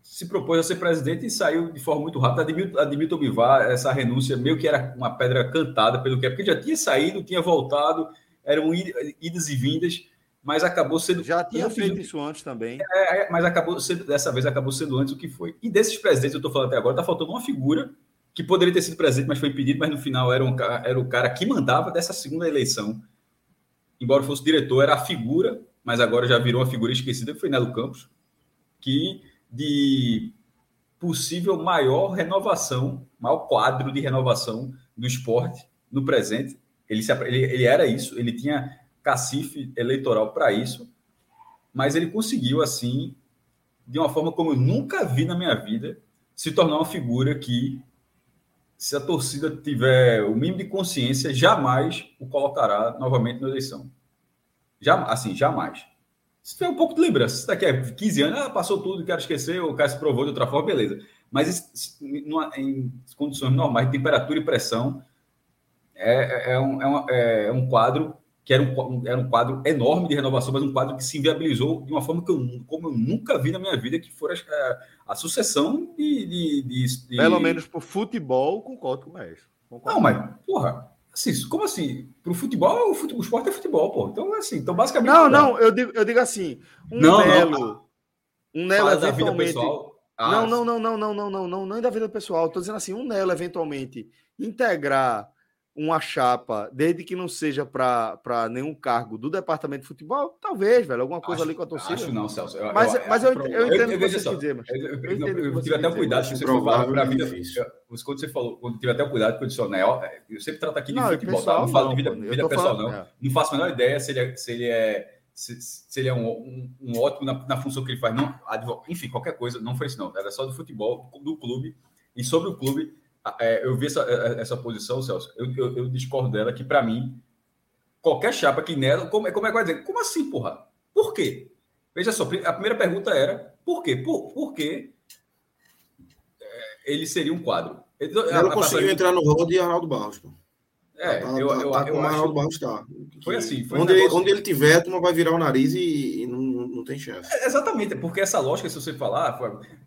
se propôs a ser presidente e saiu de forma muito rápida. Admito, admito Bivar, essa renúncia meio que era uma pedra cantada pelo que é, porque já tinha saído, tinha voltado, eram idas e vindas, mas acabou sendo. Já tinha feito isso antes também. É, é, mas acabou sendo, dessa vez acabou sendo antes o que foi. E desses presidentes, eu estou falando até agora, está faltando uma figura que poderia ter sido presidente, mas foi impedido, mas no final era, um, era o cara que mandava dessa segunda eleição. Embora fosse diretor, era a figura, mas agora já virou uma figura esquecida, que foi Nelo Campos, que de possível maior renovação, maior quadro de renovação do esporte no presente. Ele, se, ele, ele era isso, ele tinha cacife eleitoral para isso, mas ele conseguiu, assim, de uma forma como eu nunca vi na minha vida, se tornar uma figura que, se a torcida tiver o mínimo de consciência, jamais o colocará novamente na eleição. Já, assim, jamais. Se tiver um pouco de lembrança, se daqui a 15 anos, ah, passou tudo, quero esquecer, o cara se provou de outra forma, beleza. Mas em condições normais, temperatura e pressão, é, é, é, um, é, um, é um quadro que era um, era um quadro enorme de renovação, mas um quadro que se inviabilizou de uma forma que eu, como eu nunca vi na minha vida, que foi a, a sucessão de, de, de, de... Pelo menos por futebol, concordo com o Maestro. Não, mas, porra, Assim, como assim? Para o futebol, o, futebol, o esporte é futebol, pô. Então, assim, então basicamente. Não, não, eu digo, eu digo assim: um não, Nelo. Não. Um Nelo Fala eventualmente. Ah, não, não, não, não, não, não, não, não, não é da vida pessoal. Estou dizendo assim: um Nelo eventualmente integrar uma chapa, desde que não seja para nenhum cargo do departamento de futebol, talvez, velho, alguma coisa acho, ali com a torcida. Acho não, Celso. Eu, mas eu, mas eu, eu, entendo o que você quer dizer, mas eu, eu, eu, eu tive até o cuidado que você falou para. Quando você falou, quando tive até o cuidado que eu disse, né, eu sempre trato aqui de não, futebol, pessoal, tá? não falo de vida, vida pessoal, falando, não. É. Não faço a menor ideia se ele é, se ele é, se, se ele é um, um, um ótimo na, na, função que ele faz. Não, enfim, qualquer coisa, não foi isso, não. Era só do futebol, do clube. E sobre o clube, é, eu vi essa, é, é, essa posição, Celso, eu, eu, eu discordo dela, que para mim, qualquer chapa que nela, como, como é que vai dizer? Como assim, porra? Por quê? Veja só, a primeira pergunta era, por quê? Por, por quê ele seria um quadro? Ele, conseguiu entrar no rol de Arnaldo Barros, pô. É, tá, eu, tá, eu, tá eu, eu acho... Barros tá. Foi assim. Foi onde, um ele, onde ele tiver, a turma vai virar o nariz e, e não, não tem chance. É, exatamente, porque essa lógica, se você falar,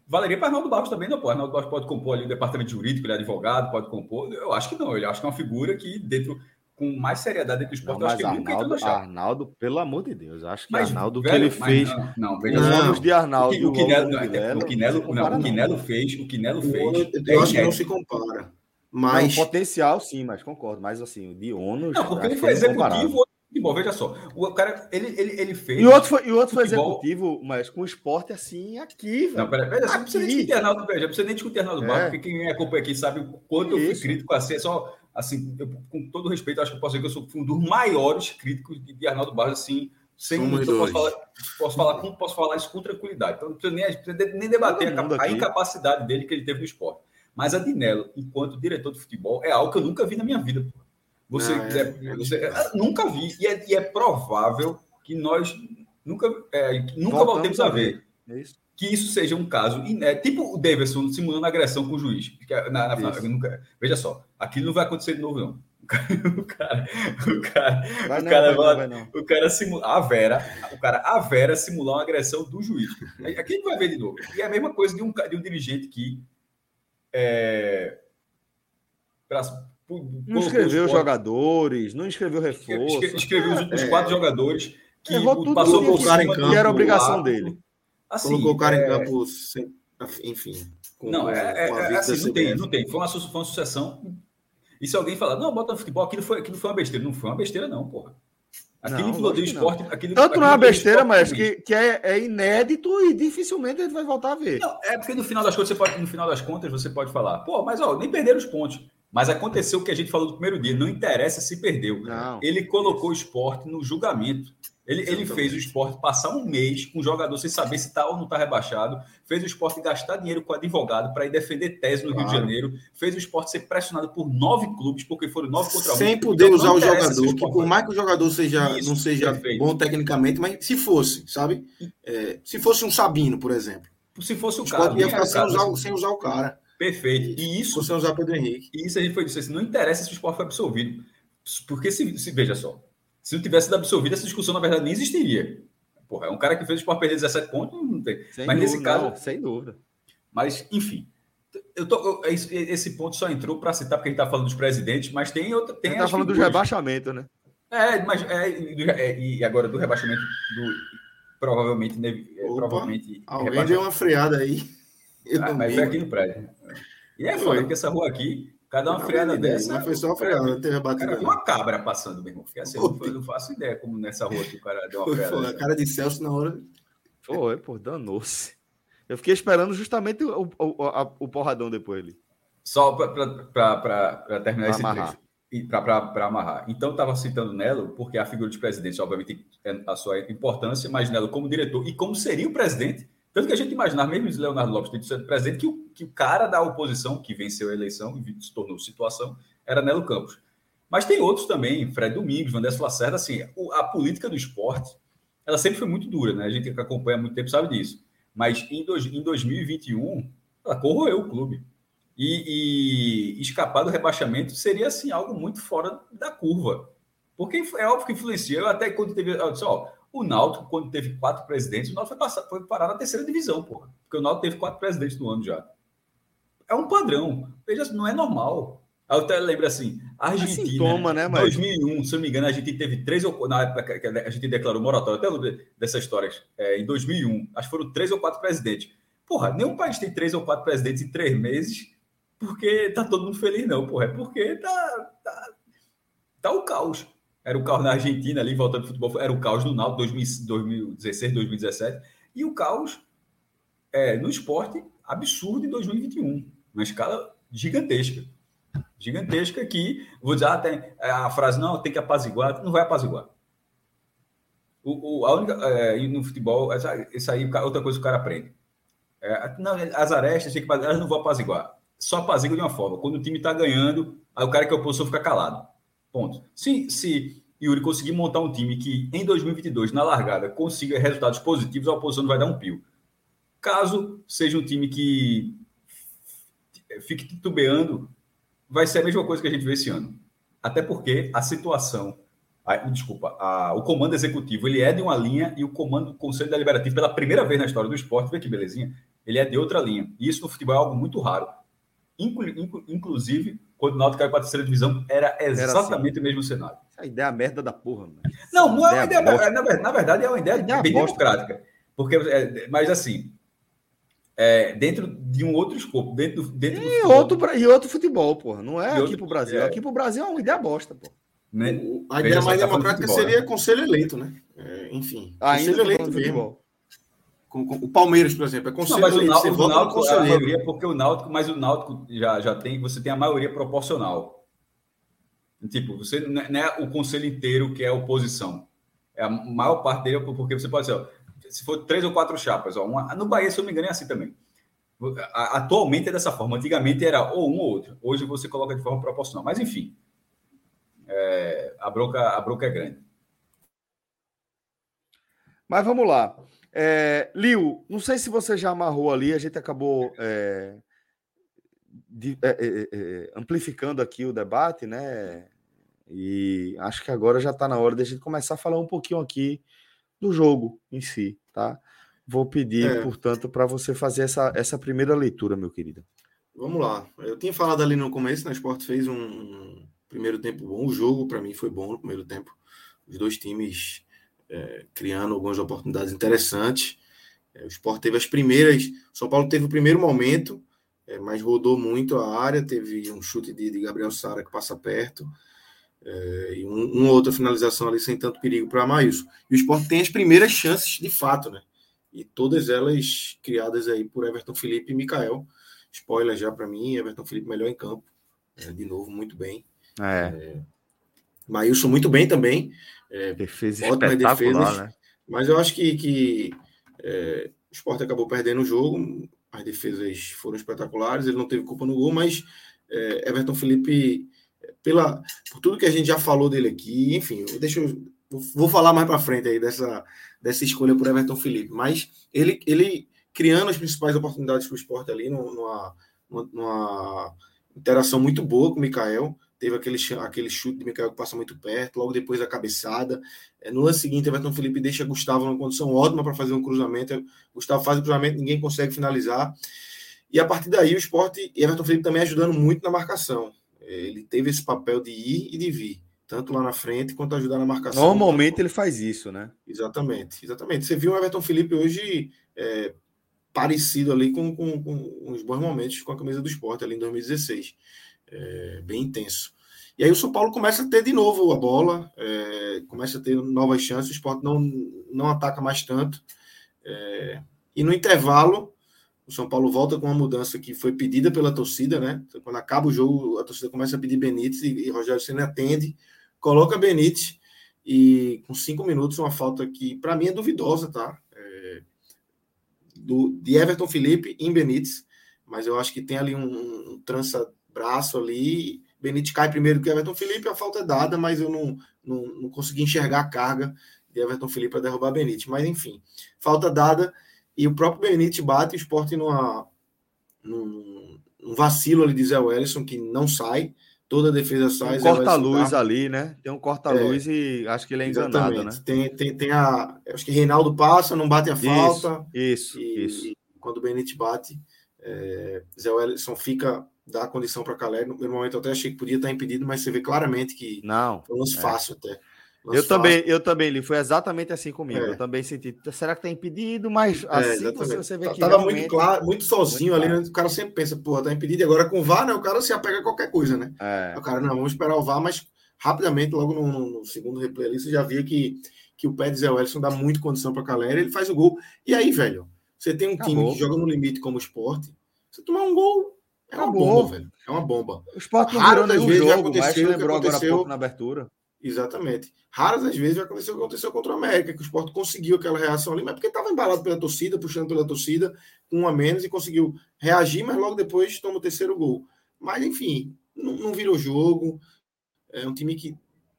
valeria para Arnaldo Barros também, não pô. Arnaldo Barros pode compor ali o departamento jurídico, ele é advogado, pode compor. Eu acho que não, ele acho que é uma figura que dentro. com mais seriedade que o esporte. Não, mas Arnaldo, Arnaldo, pelo amor de Deus, acho que mas, Arnaldo, velho, que ele fez. Não, não, veja os anos de Arnaldo. O, que, o, Quinelo, o Quinelo, não, o Quinelo fez, o Quinelo fez. Eu acho que não se compara. Mas... Não, potencial, sim, mas concordo. Mas assim, o de ônus. Não, porque ele foi executivo futebol, veja só. O cara, ele, ele, ele fez. E o outro foi, e outro foi executivo, mas com o esporte assim, aqui, velho. Não, peraí, peraí, não precisa nem discutir Arnaldo, veja, precisa nem discutir Arnaldo é. Barco, porque quem acompanha aqui sabe o quanto Isso. eu fui crítico assim, é só, assim, eu, com todo respeito, acho que eu posso dizer que eu sou um dos maiores críticos de, de Arnaldo Barros, assim, sem muito, posso falar, posso, falar com, posso falar isso com tranquilidade. Então, não precisa nem, precisa nem debater a, a incapacidade dele que ele teve no esporte. Mas a Dinello, enquanto diretor de futebol, é algo que eu nunca vi na minha vida. Você, não, é, é, você é, nunca vi. E é, e é, provável que nós nunca, é, nunca voltemos a ver. É isso. Que isso seja um caso inédito. Tipo o Davidson simulando agressão com o juiz. Na, na, na, nunca, veja só, aquilo não vai acontecer de novo, não. O cara, o cara, vai o não, cara, vai não, o cara simula, a Vera, o cara, a Vera simular uma agressão do juiz. Aqui vai ver de novo. E é a mesma coisa de um, de um dirigente que é, pra, não escreveu jogadores, não escreveu reforço. Escreveu os últimos é. quatro jogadores que Errou passou por cima em campo, que era obrigação dele. Assim, Colocou o cara é... em campo, sem, enfim. não, é, é, é assim, não tem, não tem. Foi uma, foi uma sucessão. E se alguém falar, não, bota no futebol, aquilo foi, aquilo foi uma besteira. Não foi uma besteira, não, porra. Não, do esporte. Aquilo, Tanto não é uma besteira, mas que, que é, é, inédito e dificilmente a gente vai voltar a ver. Não, é porque no final das contas, você pode, no final das contas, você pode falar, pô, mas ó, nem perderam os pontos. Mas aconteceu o que a gente falou no primeiro dia, não interessa se perdeu. Não. Ele colocou o esporte no julgamento. Ele, ele fez o esporte passar um mês com o jogador sem saber se está ou não está rebaixado. Fez o esporte gastar dinheiro com advogado para ir defender tese no claro. Rio de Janeiro. Fez o esporte ser pressionado por nove clubes, porque foram nove contra um. Sem poder então, usar o jogador, que por mais que o jogador seja, Isso, não seja perfeito. bom tecnicamente, mas se fosse, sabe? É, se fosse um Sabino, por exemplo. Se fosse o, o cara. ia ficar sem, usar, sem usar o cara. Perfeito. E isso. Você usar Pedro Henrique. E isso a gente foi disso. Assim, não interessa se o esporte foi absolvido. Porque se, se, veja só, se não tivesse sido absolvido, essa discussão, na verdade, nem existiria. Porra, é um cara que fez o esporte perder 17 pontos, não tem. Sem mas dúvida, nesse caso. Não, sem dúvida. Mas, enfim. Eu tô, eu, esse ponto só entrou para citar, porque a gente está falando dos presidentes, mas tem outra. Tem a gente está falando do rebaixamento, né? É, mas é, é, e agora do rebaixamento do provavelmente, Opa, provavelmente alguém deu uma freada aí. Ah, mas foi aqui no prédio. E é foda, porque essa rua aqui, cada uma freada dessa. Não foi só uma freada, não teve batida. Cara, uma cabra passando, meu irmão. Assim, eu não, faço ideia como nessa rua que o cara deu uma freada. Foi, a cara de Celso na hora. Foi, pô, danou-se. Eu fiquei esperando justamente o, o, a, o porradão depois ali. Só para terminar pra esse trecho. Para amarrar. Então, estava citando Nelo, porque a figura de presidente, obviamente, tem a sua importância, mas Nelo como diretor e como seria o presidente, tanto que a gente imaginar, mesmo Leonardo Lopes tendo sido presidente, que o, que o cara da oposição que venceu a eleição e se tornou situação era Nelo Campos. Mas tem outros também, Fred Domingos, Vanessa Lacerda, assim, a política do esporte, ela sempre foi muito dura, né? A gente que acompanha há muito tempo sabe disso. Mas em, dois, em 2021, ela corroeu o clube. E, e, escapar do rebaixamento seria, assim, algo muito fora da curva. Porque é óbvio que influencia. Eu até quando teve... Eu disse, ó, o Náutico, quando teve quatro presidentes, o Náutico foi, foi parar na terceira divisão, porra. Porque o Náutico teve quatro presidentes no ano já. É um padrão. Veja, não é normal. Eu até lembro assim, a Argentina, é sintoma, né, 2001, se eu não me engano, a gente teve três ou na época que a gente declarou moratório, até lembro dessas histórias, é, em 2001, acho que foram três ou quatro presidentes. Porra, nenhum país tem três ou quatro presidentes em três meses porque tá todo mundo feliz, não, porra. É porque tá, tá, tá o caos. Era o caos na Argentina, ali, voltando ao futebol, era o caos no Náutico 2016, 2017, e o caos é, no esporte absurdo em 2021, uma escala gigantesca. Gigantesca que, vou dizer, ah, tem, é, a frase, não, tem que apaziguar, não vai apaziguar. O, o, a única, é, no futebol, essa, isso aí, outra coisa que o cara aprende. É, não, as arestas, tem que, elas não vão apaziguar. Só apazigua de uma forma. Quando o time está ganhando, aí o cara que é fica calado. Ponto. Se, se Yuri conseguir montar um time que em 2022, na largada, consiga resultados positivos, a oposição não vai dar um pio. Caso seja um time que fique titubeando, vai ser a mesma coisa que a gente vê esse ano. Até porque a situação, a, desculpa, a, o comando executivo ele é de uma linha e o comando do Conselho Deliberativo, pela primeira vez na história do esporte, vê que belezinha, ele é de outra linha. E isso no futebol é algo muito raro. Inclu, inclu, inclusive quando o Náutico caiu para a terceira divisão, era exatamente era assim. o mesmo cenário. A ideia é a merda da porra, mano. Não, não é uma ideia, ideia na, na, verdade é uma ideia, ideia bem bosta. democrática. Porque, é, mas assim, é, dentro de um outro escopo, dentro, dentro e, outro, e outro futebol, porra. Não é e aqui outro, pro Brasil. É. Aqui pro Brasil é uma ideia bosta, pô. Né? A ideia mais tá democrática futebol, seria né? conselho eleito, né? É, enfim, Ainda conselho eleito mesmo. Com, com, o Palmeiras, por exemplo, é conselho não, mas. O, o Náutico, é a maioria, porque o Náutico, mas o Náutico já, já tem, você tem a maioria proporcional. Tipo, você não é o conselho inteiro que é oposição. É a maior parte dele, porque você pode ser, se for três ou quatro chapas, ó, uma, no Bahia, se eu não me engano, é assim também. Atualmente é dessa forma. Antigamente era ou um ou outro. Hoje você coloca de forma proporcional. Mas enfim, é, a bronca a bronca é grande. Mas vamos lá. É, Liu, não sei se você já amarrou ali, a gente acabou é, de, é, é, é, amplificando aqui o debate, né? E acho que agora já está na hora de a gente começar a falar um pouquinho aqui do jogo em si, tá? Vou pedir, é. portanto, para você fazer essa, essa primeira leitura, meu querido. Vamos lá. Eu tinha falado ali no começo, né? O Sport fez um primeiro tempo bom. O jogo, para mim, foi bom no primeiro tempo. Os dois times é, criando algumas oportunidades interessantes. É, o Sport teve as primeiras. O São Paulo teve o primeiro momento, é, mas rodou muito a área. Teve um chute de, de Gabriel Sara que passa perto. É, e um, uma outra finalização ali sem tanto perigo para Maílson. E o Sport tem as primeiras chances de fato, né? E todas elas criadas aí por Everton Felipe e Mikael. Spoiler já para mim, Everton Felipe melhor em campo. É, de novo, muito bem. É. é Maílson muito bem também. É, defesa defesas. Né? Mas eu acho que, que é, o Sport acabou perdendo o jogo. As defesas foram espetaculares. Ele não teve culpa no gol, mas é, Everton Felipe pela, por tudo que a gente já falou dele aqui, enfim, eu, vou falar mais para frente aí dessa, dessa escolha por Everton Felipe, mas ele, ele criando as principais oportunidades para o esporte ali, numa, numa, interação muito boa com o Mikael, teve aquele, aquele chute de Mikael que passa muito perto, logo depois a cabeçada. É, no lance seguinte, Everton Felipe deixa Gustavo numa condição ótima para fazer um cruzamento. Gustavo faz o cruzamento, ninguém consegue finalizar. E a partir daí, o esporte e Everton Felipe também ajudando muito na marcação. Ele teve esse papel de ir e de vir, tanto lá na frente quanto ajudar na marcação. Normalmente tanto... ele faz isso, né? Exatamente, exatamente. Você viu o Everton Felipe hoje é, parecido ali com, com, com, uns bons momentos com a camisa do esporte ali em 2016. É, bem intenso. E aí o São Paulo começa a ter de novo a bola, é, começa a ter novas chances, o esporte não, não ataca mais tanto. É, e no intervalo, o São Paulo volta com uma mudança que foi pedida pela torcida, né? Quando acaba o jogo, a torcida começa a pedir Benítez e, e Rogério Senna atende, coloca Benítez e com cinco minutos uma falta que para mim é duvidosa, tá? É, do, de Everton Felipe em Benítez, mas eu acho que tem ali um, um trança-braço ali. Benítez cai primeiro que Everton Felipe, a falta é dada, mas eu não, não, não consegui enxergar a carga de Everton Felipe para derrubar Benítez. Mas enfim, falta dada e o próprio Benítez bate o esporte numa, num, num vacilo ali de Zé Wellison, que não sai. Toda a defesa sai. Um corta-luz tá... ali, né? Tem um corta-luz é, e acho que ele é enganado, exatamente. né? Tem, tem, tem a. Acho que Reinaldo passa, não bate a falta. Isso, e, isso. E quando o Benítez bate, é, Zé Wellison fica a condição para Calé. No primeiro momento eu até achei que podia estar impedido, mas você vê claramente que não foi um lance é. fácil até eu também, eu também, ele foi exatamente assim comigo. É. Eu também senti, será que tá impedido? Mas é, assim você, você vê que. Tava realmente... muito claro, muito sozinho muito ali, né? o cara sempre pensa, porra, tá impedido. E agora com o VAR, né? O cara se apega a qualquer coisa, né? É. O cara, não, vamos esperar o VAR, mas rapidamente, logo no, no, no segundo replay ali, você já via que, que o pé de Zé Wellison dá muito condição para Calera, ele faz o gol. E aí, velho, você tem um Acabou. time que joga no limite como esporte, você tomar um gol. É uma Acabou. bomba, velho. É uma bomba. O esporte não virou nenhum jogo, mas lembrou agora há pouco na abertura. Exatamente. Raras as vezes vai acontecer o que aconteceu contra o América, que o Sport conseguiu aquela reação ali, mas porque estava embalado pela torcida, puxando pela torcida, com um a menos, e conseguiu reagir, mas logo depois toma o terceiro gol. Mas, enfim, não, não virou jogo. É um time que,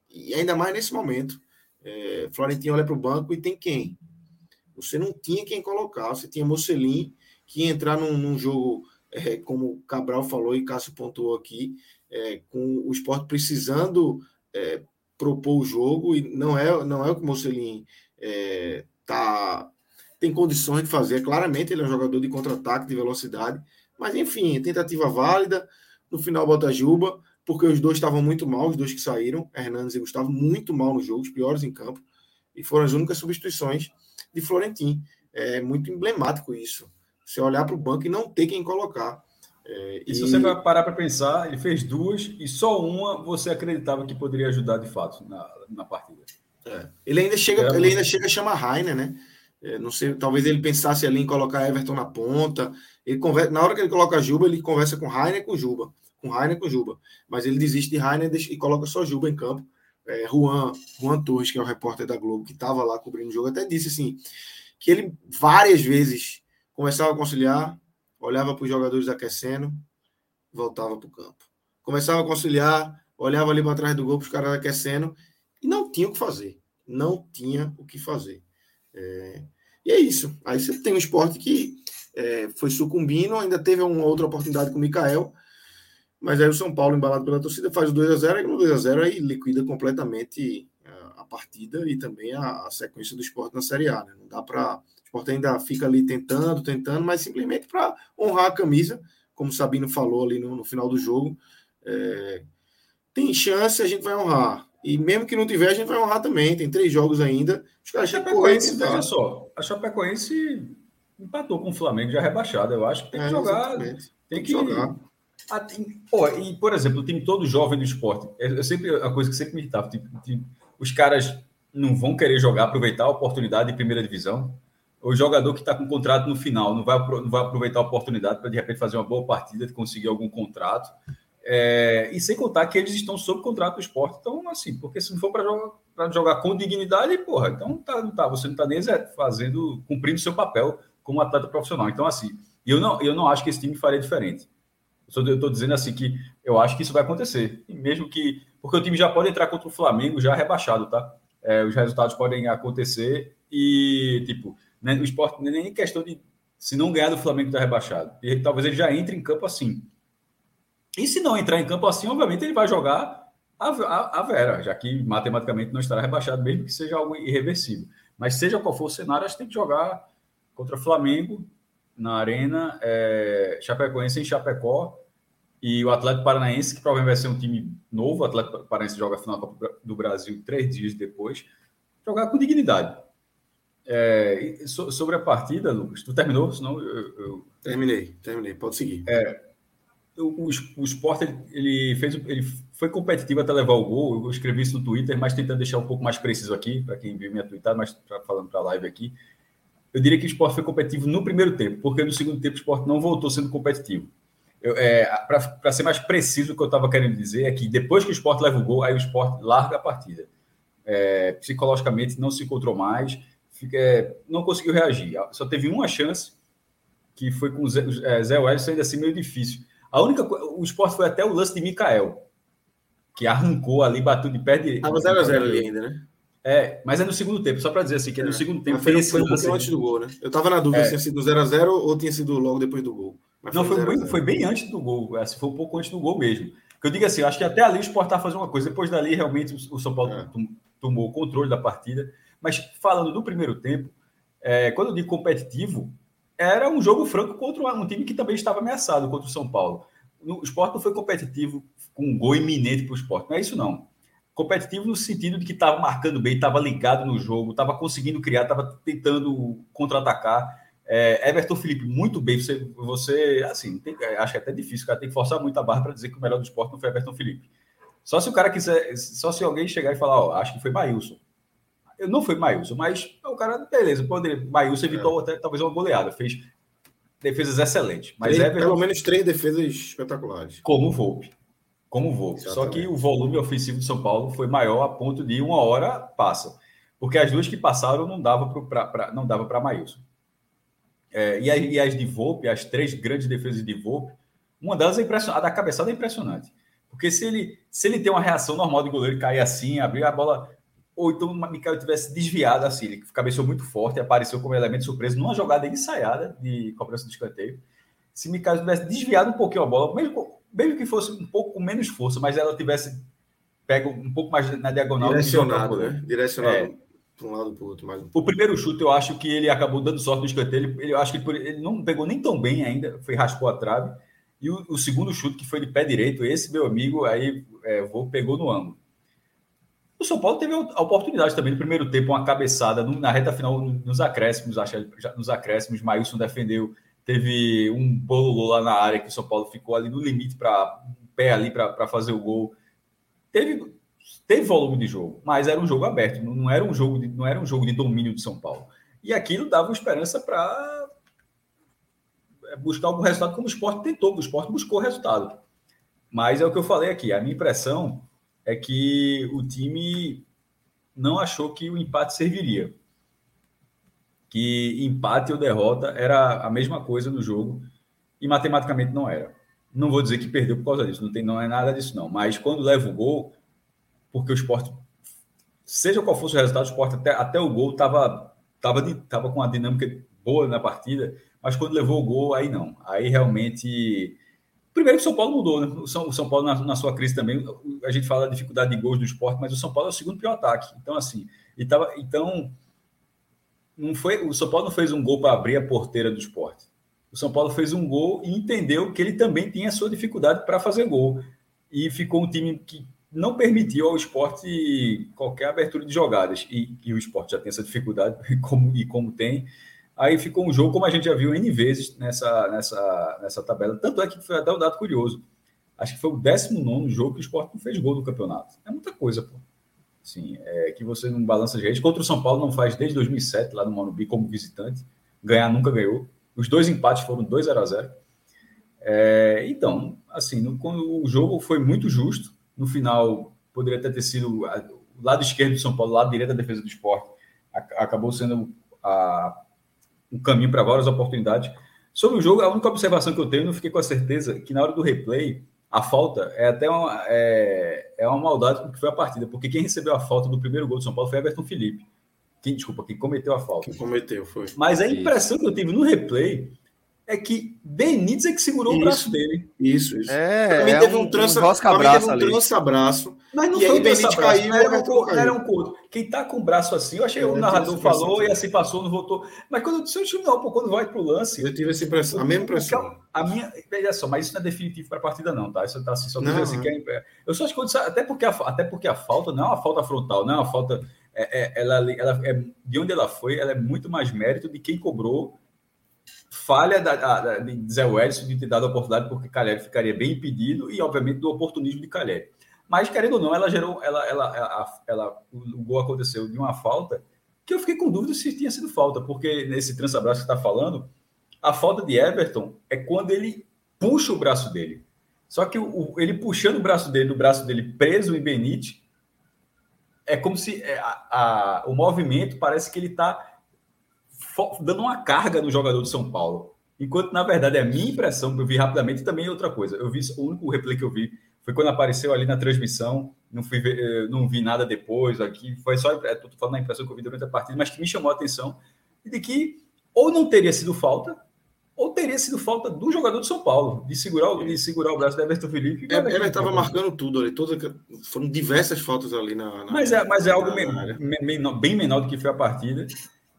e ainda mais nesse momento, é, Florentino olha para o banco e tem quem? Você não tinha quem colocar, você tinha Mocelin, que ia entrar num, num jogo, é, como Cabral falou e Cássio pontuou aqui, é, com o esporte precisando é, propor o jogo e não é, não é o que o Mocelin é, tá, tem condições de fazer. Claramente ele é um jogador de contra-ataque, de velocidade, mas enfim, tentativa válida. no final bota Juba, porque os dois estavam muito mal, os dois que saíram, Hernandes e Gustavo, muito mal no jogo, os piores em campo, e foram as únicas substituições de Florentin. É muito emblemático isso. Você olhar para o banco e não ter quem colocar. É, e, e se você vai parar para pensar, ele fez duas e só uma você acreditava que poderia ajudar de fato na, na partida. É. Ele ainda chega, ele ainda chega a chamar Rainer, né? É, não sei, talvez ele pensasse ali em colocar Everton na ponta. Ele conversa, na hora que ele coloca Juba, ele conversa com Rainer e com Juba. Com Rainer e com Juba. Mas ele desiste de Rainer e coloca só Juba em campo. É, Juan, Juan Torres, que é o repórter da Globo, que estava lá cobrindo o jogo, até disse assim: que ele várias vezes começava a conciliar, olhava para os jogadores aquecendo, voltava para o campo. Começava a conciliar, olhava ali para trás do gol para os caras aquecendo e não tinha o que fazer. Não tinha o que fazer. É, e é isso. Aí você tem um esporte que é, foi sucumbindo, ainda teve uma outra oportunidade com o Mikael, mas aí o São Paulo, embalado pela torcida, faz o 2x0 e no 2x0 aí liquida completamente a, a partida e também a, a, sequência do esporte na Série A. Né? Não dá para. O esporte ainda fica ali tentando, tentando, mas simplesmente para honrar a camisa, como o Sabino falou ali no, no final do jogo. É, tem chance, a gente vai honrar. E mesmo que não tiver, a gente vai honrar também. Tem três jogos ainda. Os caras a Chapecoense, veja só, a Chapecoense empatou com o Flamengo já rebaixado. Eu acho que tem que é, jogar. Tem, tem que, jogar. Ah, tem, pô, e, por exemplo, o time todo jovem do esporte. É, é sempre a coisa que sempre me irritava. Tipo, tipo, os caras não vão querer jogar, aproveitar a oportunidade de primeira divisão. O jogador que está com contrato no final não vai, não vai aproveitar a oportunidade para de repente fazer uma boa partida, conseguir algum contrato. É, e sem contar que eles estão sob contrato do esporte. Então, assim, porque se não for para jogar, jogar com dignidade, porra, então tá, não tá, você não está nem fazendo, cumprindo seu papel como atleta profissional. Então, assim, eu não, eu não acho que esse time faria diferente. Eu estou dizendo assim que eu acho que isso vai acontecer. E mesmo que. Porque o time já pode entrar contra o Flamengo já rebaixado, tá? É, os resultados podem acontecer e, tipo, né, o esporte nem questão de se não ganhar do Flamengo está rebaixado. E talvez ele já entre em campo assim. E se não entrar em campo assim, obviamente ele vai jogar a, a, a Vera, já que matematicamente não estará rebaixado, mesmo que seja algo irreversível. Mas seja qual for o cenário, acho que tem que jogar contra Flamengo na Arena, é, Chapecoense em Chapecó e o Atlético Paranaense, que provavelmente vai ser um time novo. O Atlético Paranaense joga a final do Brasil três dias depois. Jogar com dignidade. É, sobre a partida, Lucas, tu terminou? Senão eu, eu... Terminei, terminei. Pode seguir. É, o, o Sport ele, ele, fez, ele foi competitivo até levar o gol. Eu escrevi isso no Twitter, mas tentando deixar um pouco mais preciso aqui, para quem viu minha tweetada, mas pra, falando para a live aqui. Eu diria que o Sport foi competitivo no primeiro tempo, porque no segundo tempo o Sport não voltou sendo competitivo. É, para ser mais preciso, o que eu estava querendo dizer é que depois que o Sport leva o gol, aí o Sport larga a partida. É, psicologicamente não se encontrou mais, fica, é, não conseguiu reagir. Só teve uma chance, que foi com o Zé, é, Zé ainda assim meio difícil a única o esporte foi até o lance de Mikael, que arrancou ali, bateu de pé direito. Estava 0x0 ali ainda, né? É, mas é no segundo tempo, só para dizer assim, que é no é. segundo tempo. Foi, foi um pouquinho antes do gol, né? Eu estava na dúvida é. se tinha sido 0x0 ou tinha sido logo depois do gol. Mas Não, foi, foi, bem, foi, bem, antes do gol, assim, foi um pouco antes do gol mesmo. Que eu digo assim, eu acho que até ali o Sport estava fazendo uma coisa, depois dali realmente o, São Paulo é. tomou o controle da partida. Mas falando do primeiro tempo, é, quando eu digo competitivo, era um jogo franco contra um time que também estava ameaçado contra o São Paulo o esporte não foi competitivo com um gol iminente para o esporte. Não é isso, não. Competitivo no sentido de que estava marcando bem, estava ligado no jogo, estava conseguindo criar, estava tentando contra-atacar. É, Everton Felipe, muito bem. Você, você assim, tem, é, acho que é até difícil, o cara tem que forçar muito a barra para dizer que o melhor do esporte não foi Everton Felipe. Só se o cara quiser, só se alguém chegar e falar, ó, acho que foi Maílson. Não foi Maílson, mas o cara, beleza, poderia. Maílson evitou é. até, talvez uma goleada, fez defesas excelentes. Mas três, Everton, pelo menos três defesas espetaculares. Como o Volpe. Como o Volpe. Só que o volume ofensivo de São Paulo foi maior a ponto de uma hora passa. Porque as duas que passaram não dava para não dava para Maílson. É, e, as, e as de Volpe, as três grandes defesas de Volpe, uma delas é impressionante, a da cabeçada é impressionante. Porque se ele, se ele tem uma reação normal de goleiro cair assim, abrir a bola ou então o Mikael tivesse desviado assim, ele cabeceou muito forte apareceu como elemento surpresa numa jogada ensaiada de cobrança de escanteio. Se Mikael tivesse desviado um pouquinho a bola, mesmo, mesmo que fosse um pouco com menos força, mas ela tivesse pego um pouco mais na diagonal. Direcionado, né? Direcionado. É. Para um lado para o outro. Mais um o primeiro chute, eu acho que ele acabou dando sorte no escanteio. Ele, ele, eu acho que ele, ele não pegou nem tão bem ainda, foi raspou a trave. E o, o, segundo chute, que foi de pé direito, esse meu amigo aí é, vou, pegou no ângulo. O São Paulo teve a oportunidade também no primeiro tempo, uma cabeçada na reta final, nos acréscimos, acho nos acréscimos, Maílson defendeu, teve um bolo lá na área que o São Paulo ficou ali no limite para pé ali para fazer o gol. Teve, teve volume de jogo, mas era um jogo aberto, não, era um jogo de, não era um jogo de domínio de São Paulo. E aquilo dava esperança para é, buscar algum resultado, como o esporte tentou, o esporte buscou resultado. Mas é o que eu falei aqui, a minha impressão é que o time não achou que o empate serviria. Que empate ou derrota era a mesma coisa no jogo e matematicamente não era. Não vou dizer que perdeu por causa disso, não, tem, não é nada disso não. Mas quando leva o gol, porque o esporte, seja qual fosse o resultado, o esporte até, até o gol estava tava, tava, com uma dinâmica boa na partida, mas quando levou o gol, aí não. Aí realmente Primeiro que o São Paulo mudou, né? O São, o São Paulo, na, na, sua crise também, a gente fala da dificuldade de gols do esporte, mas o São Paulo é o segundo pior ataque. Então, assim, e tava, então, não foi, o São Paulo não fez um gol para abrir a porteira do esporte. O São Paulo fez um gol e entendeu que ele também tinha a sua dificuldade para fazer gol. E ficou um time que não permitiu ao esporte qualquer abertura de jogadas. E, e o esporte já tem essa dificuldade, como, e como tem, Aí ficou um jogo, como a gente já viu N vezes nessa, nessa, nessa tabela. Tanto é que foi até um dado curioso. Acho que foi o 19 jogo que o Sport não fez gol no campeonato. É muita coisa, pô. Assim, é que você não balança de rede. Contra o São Paulo não faz desde 2007, lá no Morumbi, como visitante. Ganhar nunca ganhou. Os dois empates foram 2 0 a 0 é, Então, assim, no, o jogo foi muito justo. No final, poderia ter sido o lado esquerdo do São Paulo, o lado direito da defesa do esporte. Acabou sendo a um caminho para várias oportunidades. Sobre o jogo, a única observação que eu tenho, não fiquei com a certeza que na hora do replay, a falta é até uma, é, é uma maldade porque foi a partida, porque quem recebeu a falta do primeiro gol do São Paulo foi Everton Felipe. Quem, desculpa, quem cometeu a falta. Quem cometeu, foi. Mas a impressão que eu tive no replay é que Benítez é que segurou isso, o braço dele. Isso, isso. É, também é teve um, trança, um teve um trança-braço. Mas não e foi um Benítez caiu, não era, um, era um corpo. Quem tá com o braço assim, eu achei é, o narrador falou e assim passou, não voltou. Mas quando eu disse, não, pô, quando vai pro lance. Eu tive essa impressão, a mesma impressão. A minha, veja só, mas isso não é definitivo para a partida, não, tá? Isso tá assim, só não, assim, que é, Eu só acho que até porque, a, até porque a falta não é uma falta frontal, não é uma falta. É, é, ela, ela, é, de onde ela foi, ela é muito mais mérito de quem cobrou falha da, de Zé Wellison de ter dado a oportunidade, porque Calheri ficaria bem impedido, e obviamente do oportunismo de Calheri. Mas, querendo ou não, ela gerou. Ela, ela, ela, ela, o gol aconteceu de uma falta que eu fiquei com dúvida se tinha sido falta, porque nesse transabraço que está falando, a falta de Everton é quando ele puxa o braço dele. Só que o, ele puxando o braço dele, o braço dele preso em Benite, é como se é, a, a, o movimento parece que ele está dando uma carga no jogador de São Paulo. Enquanto, na verdade, é a minha impressão, que eu vi rapidamente, também é outra coisa. Eu vi, o único replay que eu vi foi quando apareceu ali na transmissão, não, fui ver, eh, não vi nada depois aqui, foi só, estou falando a impressão que eu vi durante a partida, mas que me chamou a atenção, de que ou não teria sido falta, ou teria sido falta do jogador de São Paulo, de segurar, de segurar o braço do Everton Felipe. É, ele estava marcando tudo ali, todas, foram diversas faltas ali na. na mas é, mas é algo bem menor do que foi a partida.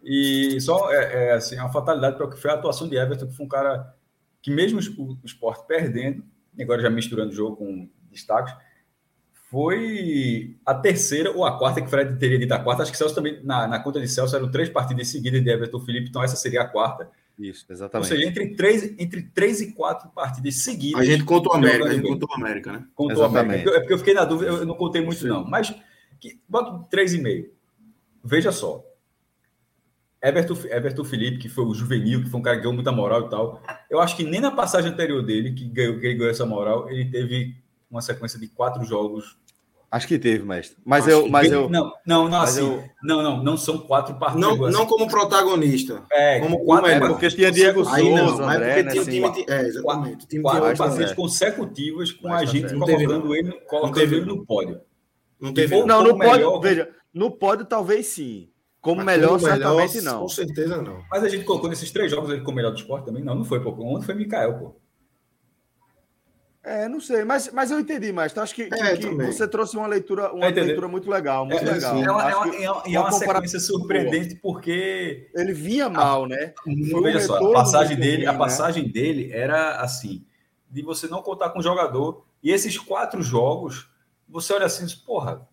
E só é, é assim, uma fatalidade para o que foi a atuação de Everton, que foi um cara que, mesmo o, esporte perdendo, agora já misturando o jogo com destaques, foi a terceira ou a quarta, que Fred teria dito a quarta. Acho que Celso também, na, na conta de Celso, eram três partidas seguidas de Everton Felipe, então essa seria a quarta. Isso, exatamente. Ou seja, entre três, entre três e quatro partidas seguidas. A gente contou a América, a gente contou a América, né? Contou América. É porque eu fiquei na dúvida, eu não contei muito, Sim. não. Mas que, bota três e meio. Veja só. Everton, Everton Felipe, que foi o juvenil, que foi um cara que ganhou muita moral e tal. Eu acho que nem na passagem anterior dele, que, ganhou, que ele ganhou essa moral, ele teve uma sequência de quatro jogos. Acho que teve, mestre. Mas eu. Mas eu não, não, não, assim. Eu... Não, não, não são quatro partidas. Não, assim. não como protagonista. É, como quatro. É porque tinha Diego Souza, Aí não, André, né, tinha assim, time. É, exatamente. Time quatro partidas consecutivas com a gente colocando ele, colocando ele no pódio. Não teve. Não, no pódio, veja, no pódio talvez sim. Como melhor, como certamente melhor, não. Com certeza não. Mas a gente colocou nesses três jogos ele como melhor do esporte também? Não, não foi, pô. Ontem foi Mikael, pô. É, não sei, mas, mas eu entendi mais. Então, acho que, é, que você trouxe uma leitura, uma leitura muito legal, muito é, legal. É uma, é uma, é uma, é uma sequência surpreendente porque ele vinha mal, né? Foi veja um só, a passagem dele, a né? passagem né? dele era assim. de você não contar com o jogador. E esses quatro jogos, você olha assim, porra,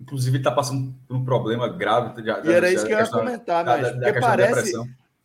inclusive está passando por um problema grave. Já, e era isso que eu ia comentar, mas da, da porque parece,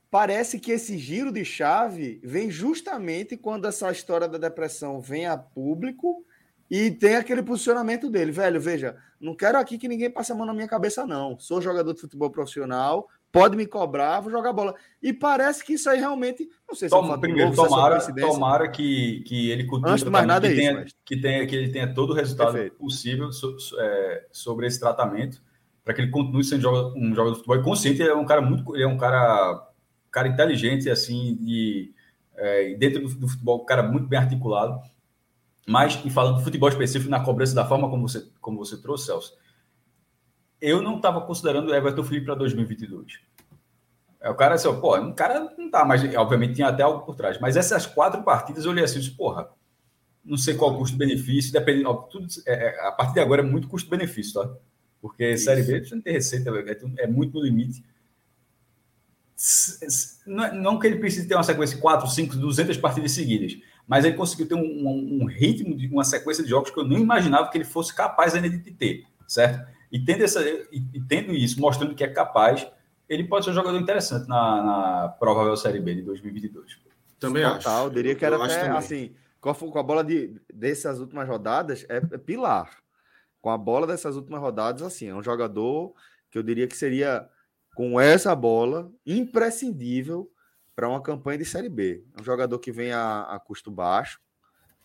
parece que esse giro de chave vem justamente quando essa história da depressão vem a público e tem aquele posicionamento dele, velho. Veja, não quero aqui que ninguém passe a mão na minha cabeça, não. Sou jogador de futebol profissional, pode me cobrar, vou jogar bola. E parece que isso aí realmente. Não sei se Toma, é primeiro, novo, tomara, se é tomara que, que ele cultive Antes de mais nada que, é tenha, isso, que, tenha, que ele tenha todo o resultado Perfeito. possível so, so, é, sobre esse tratamento, para que ele continue sendo um jogador de futebol e consciente. Ele é um cara muito. Ele é um cara, cara inteligente, assim, de, é, dentro do, do futebol, um cara muito bem articulado. Mas, e falando do futebol específico, na cobrança da forma como você, como você trouxe, Celso, eu não estava considerando o Everton Felipe para 2022. É, o cara assim, pô, um cara não tá, mas obviamente tinha até algo por trás. Mas essas quatro partidas eu olhei assim, porra, não sei qual o custo-benefício, depende, ó, tudo, é, é, a partir de agora é muito custo-benefício, tá? Porque Isso. Série B você não tem receita, é, é muito no limite. Não, não que ele precise ter uma sequência de 4, 5, 200 partidas seguidas, mas ele conseguiu ter um, um, um, ritmo de uma sequência de jogos que eu não imaginava que ele fosse capaz ainda de ter, certo? E tendo, essa, e, e tendo isso, mostrando que é capaz, ele pode ser um jogador interessante na, na provável Série B de 2022. Também Total, acho. Eu diria que era eu até, assim, com a, com a bola de, dessas últimas rodadas, é, é pilar. Com a bola dessas últimas rodadas, assim, é um jogador que eu diria que seria, com essa bola, imprescindível para uma campanha de Série B. É um jogador que vem a, a custo baixo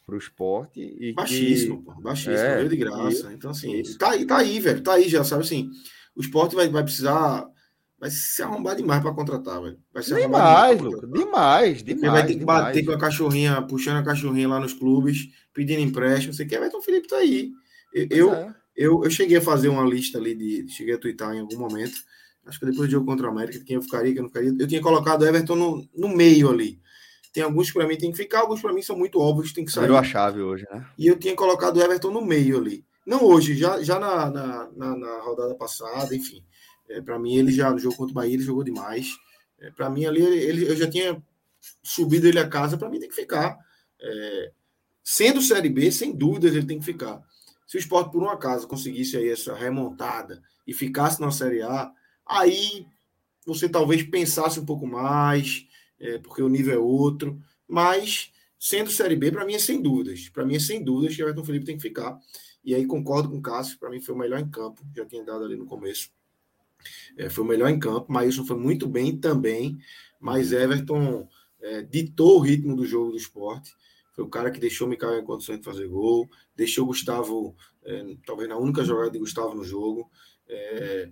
para o esporte. E baixíssimo, que... pô, baixíssimo, é, de graça. E... Então, assim, tá aí, tá aí, velho, tá aí já, sabe assim. O esporte vai, vai precisar. Vai se arrombar demais para contratar, velho. Vai se demais, Lucas. Demais, demais. vai ter que demais. bater com a cachorrinha, puxando a cachorrinha lá nos clubes, pedindo empréstimo. Você quer, então o Felipe tá aí. Eu, eu, é. eu, eu, cheguei a fazer uma lista ali de. Cheguei a twittar em algum momento acho que depois do jogo contra o América, quem eu ficaria, quem eu não ficaria. Eu tinha colocado Everton no, no meio ali. Tem alguns que para mim tem que ficar, alguns para mim são muito óbvios, tem que sair. Virou a chave hoje, né? E eu tinha colocado o Everton no meio ali. Não hoje, já, já na, na, na, na rodada passada, enfim. É, para mim, ele já no jogo contra o Bahia, ele jogou demais. É, para mim, ali, ele, eu já tinha subido ele a casa, para mim tem que ficar. É, sendo Série B, sem dúvidas, ele tem que ficar. Se o esporte, por um acaso, conseguisse aí essa remontada e ficasse na Série A, aí você talvez pensasse um pouco mais, é, porque o nível é outro, mas sendo Série B, para mim é sem dúvidas. Para mim é sem dúvidas que o Everton Felipe tem que ficar. E aí concordo com o Cássio, para mim foi o melhor em campo, já tinha dado ali no começo. É, foi o melhor em campo, isso foi muito bem também, mas Everton é, ditou o ritmo do jogo do esporte. Foi o cara que deixou Mikael em condições de fazer gol, deixou Gustavo, é, talvez na única jogada de Gustavo no jogo. É,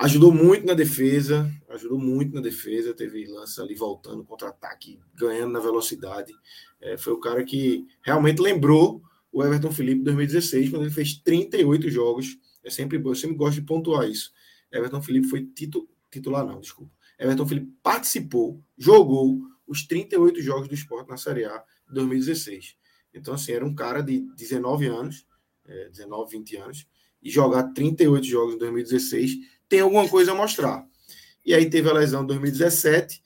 Ajudou muito na defesa, ajudou muito na defesa. Teve lance ali voltando, contra-ataque, ganhando na velocidade. É, foi o cara que realmente lembrou o Everton Felipe em 2016, quando ele fez 38 jogos. É sempre, eu sempre gosto de pontuar isso. Everton Felipe foi titu, titular, não, desculpa. Everton Felipe participou, jogou os 38 jogos do esporte na Série A de 2016. Então, assim, era um cara de 19 anos, é, 19, 20 anos, e jogar 38 jogos em 2016 tem alguma coisa a mostrar. E aí teve a lesão em 2017,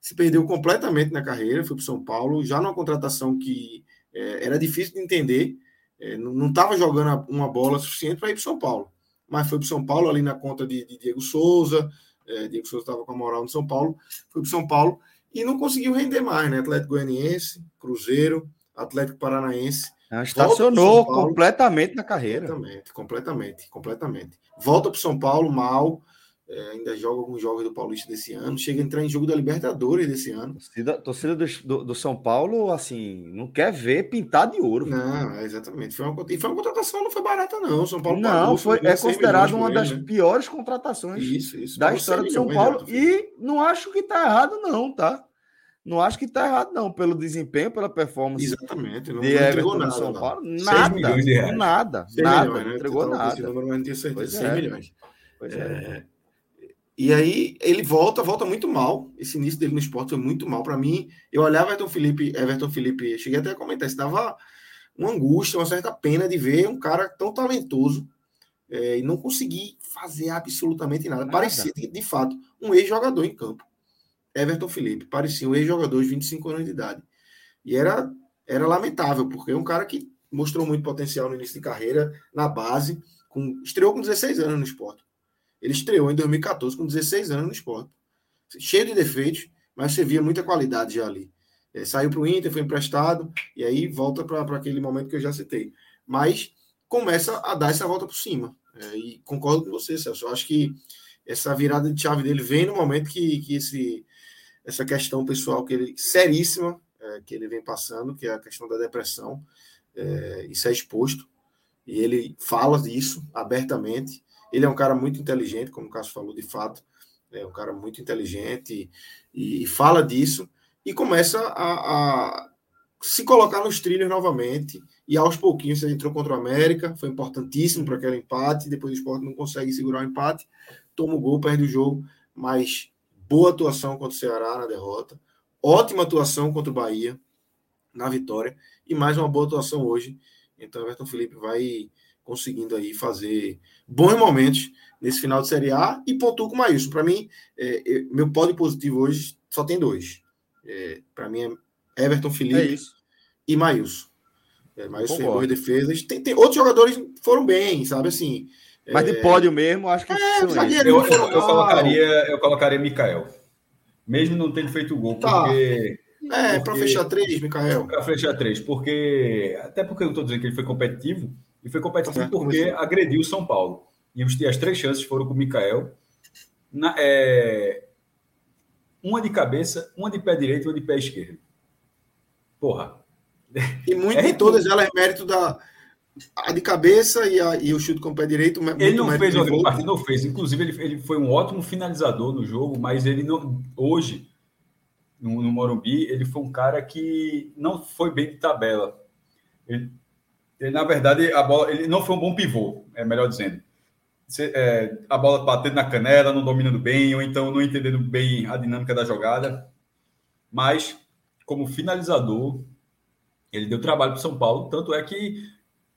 se perdeu completamente na carreira, foi para São Paulo, já numa contratação que é, era difícil de entender, é, não estava jogando uma bola suficiente para ir para São Paulo. Mas foi para São Paulo, ali na conta de, de Diego Souza, é, Diego Souza estava com a moral no São Paulo, foi para São Paulo e não conseguiu render mais, né? Atlético Goianiense, Cruzeiro, Atlético Paranaense. Estacionou completamente na carreira. Completamente, completamente, completamente. Volta para o São Paulo mal, é, ainda joga alguns jogos do Paulista desse ano, chega a entrar em jogo da Libertadores desse ano. Torcida, torcida do, do, São Paulo, assim, não quer ver pintar de ouro. Não, é exatamente. Foi uma, e foi uma contratação, não foi barata, não. São Paulo não, pagou, foi, é considerado uma das né? piores contratações isso, isso, da história do São Paulo. e não acho que tá errado, não, tá? Não acho que está errado, não, pelo desempenho, pela performance. Exatamente. Não, de não entregou nada. São Paulo. Nada, nada, nada. Milhões, né? não entregou nada. Esse número, não tinha certeza. 100 é. milhões. Pois é. é. E aí ele volta, volta muito mal. Esse início dele no esporte foi muito mal. Para mim, eu olhava Everton Felipe, Everton Felipe, cheguei até a comentar, isso dava uma angústia, uma certa pena de ver um cara tão talentoso é, e não conseguir fazer absolutamente nada. nada. Parecia, de, de fato, um ex-jogador em campo. Everton Felipe, parecia um ex-jogador de 25 anos de idade. E era, era lamentável, porque é um cara que mostrou muito potencial no início de carreira, na base, com, estreou com 16 anos no esporte. Ele estreou em 2014 com 16 anos no esporte. Cheio de defeitos, mas você via muita qualidade já ali. É, saiu para o Inter, foi emprestado, e aí volta para aquele momento que eu já citei. Mas começa a dar essa volta por cima. É, e concordo com você, Celso. Eu acho que essa virada de chave dele vem no momento que, que esse, essa questão pessoal que ele seríssima é, que ele vem passando, que é a questão da depressão, é, isso é exposto e ele fala disso abertamente. Ele é um cara muito inteligente, como o Cássio falou, de fato, é um cara muito inteligente e, e fala disso e começa a, a, se colocar nos trilhos novamente. E aos pouquinhos ele entrou contra o América, foi importantíssimo para aquele empate. Depois o esporte não consegue segurar o empate, toma o gol, perde o jogo, mas boa atuação contra o Ceará na derrota, ótima atuação contra o Bahia na vitória e mais uma boa atuação hoje. Então, Everton Felipe vai conseguindo aí fazer bons momentos nesse final de Série A e pontua com o Maílson. Para mim, é, é, meu pódio positivo hoje só tem dois. É, Para mim é Everton Felipe é e Maílson. É, Maílson tem duas defesas. Tem, tem, outros jogadores foram bem, sabe assim. Mas de é, pódio mesmo, acho que. É, eu, eu, eu, colocaria, eu colocaria Mikael. Mesmo não tendo feito gol, tá. porque. É, para fechar três, Mikael. Para fechar três, porque. Até porque eu estou dizendo que ele foi competitivo, e foi competitivo tá porque agrediu o São Paulo. E as três chances foram com o Mikael. Na, é, uma de cabeça, uma de pé direito e uma de pé esquerdo. Porra. E muito é, todas elas é mérito da. A de cabeça e, a, e o chute com o pé direito. Ele não fez uma grande partida, não fez. Inclusive, ele, ele foi um ótimo finalizador no jogo, mas ele não. Hoje, no, no Morumbi, ele foi um cara que não foi bem de tabela. Ele, ele, na verdade, a bola, ele não foi um bom pivô, é melhor dizendo. É, a bola batendo na canela, não dominando bem, ou então não entendendo bem a dinâmica da jogada. Mas, como finalizador, ele deu trabalho para o São Paulo. Tanto é que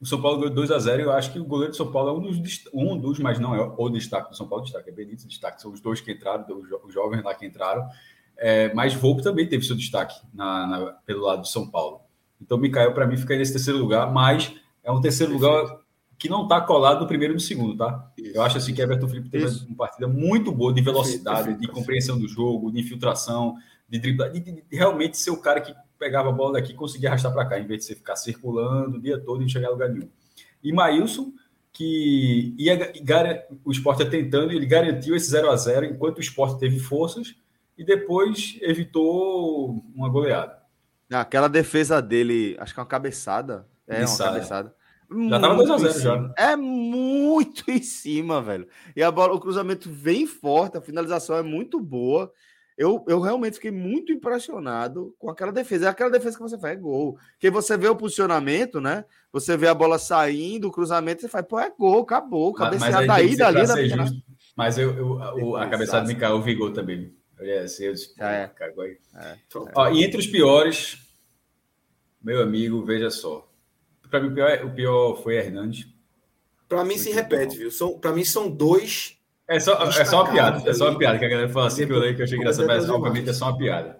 o São Paulo ganhou 2 a 0 Eu acho que o goleiro do São Paulo é um dos, um dos mas não é o destaque do São Paulo. Destaque é Benítez, destaque são os dois que entraram, os jovens lá que entraram. É, mas Volpe também teve seu destaque na, na, pelo lado do São Paulo. Então, Mikael, para mim, fica nesse terceiro lugar, mas é um terceiro Perfeito. lugar que não está colado no primeiro e no segundo, tá? Isso. Eu acho assim que Everton Felipe teve uma partida muito boa de velocidade, Perfeito. de compreensão do jogo, de infiltração, de de, de, de, realmente ser o cara que pegava a bola daqui e conseguia arrastar para cá, em vez de você ficar circulando o dia todo e não chegar a lugar nenhum. E Maílson, que ia, o esporte tentando, ele garantiu esse 0 a 0 enquanto o esporte teve forças e depois evitou uma goleada. Aquela defesa dele, acho que é uma cabeçada. É uma cabeçada. Já tava 2x0 já. É muito em cima, velho. E a bola, o cruzamento vem forte, a finalização é muito boa. Eu, eu realmente fiquei muito impressionado com aquela defesa. É aquela defesa que você faz, é gol. Porque você vê o posicionamento, né? Você vê a bola saindo, o cruzamento, você faz, pô, é gol, acabou. Cabeceada daí, dali, da Mas eu, eu, a cabeçada de Mikael Vigor também. É, eu disse, é. Cagou aí. É. Ó, e entre os piores, meu amigo, veja só. Para mim, o pior, o pior foi Hernandes. Para mim, se repete, viu? Para mim, são dois. É só, é só uma piada. É só uma piada que a galera fala assim que eu que eu achei engraçado, mas obviamente é só uma piada.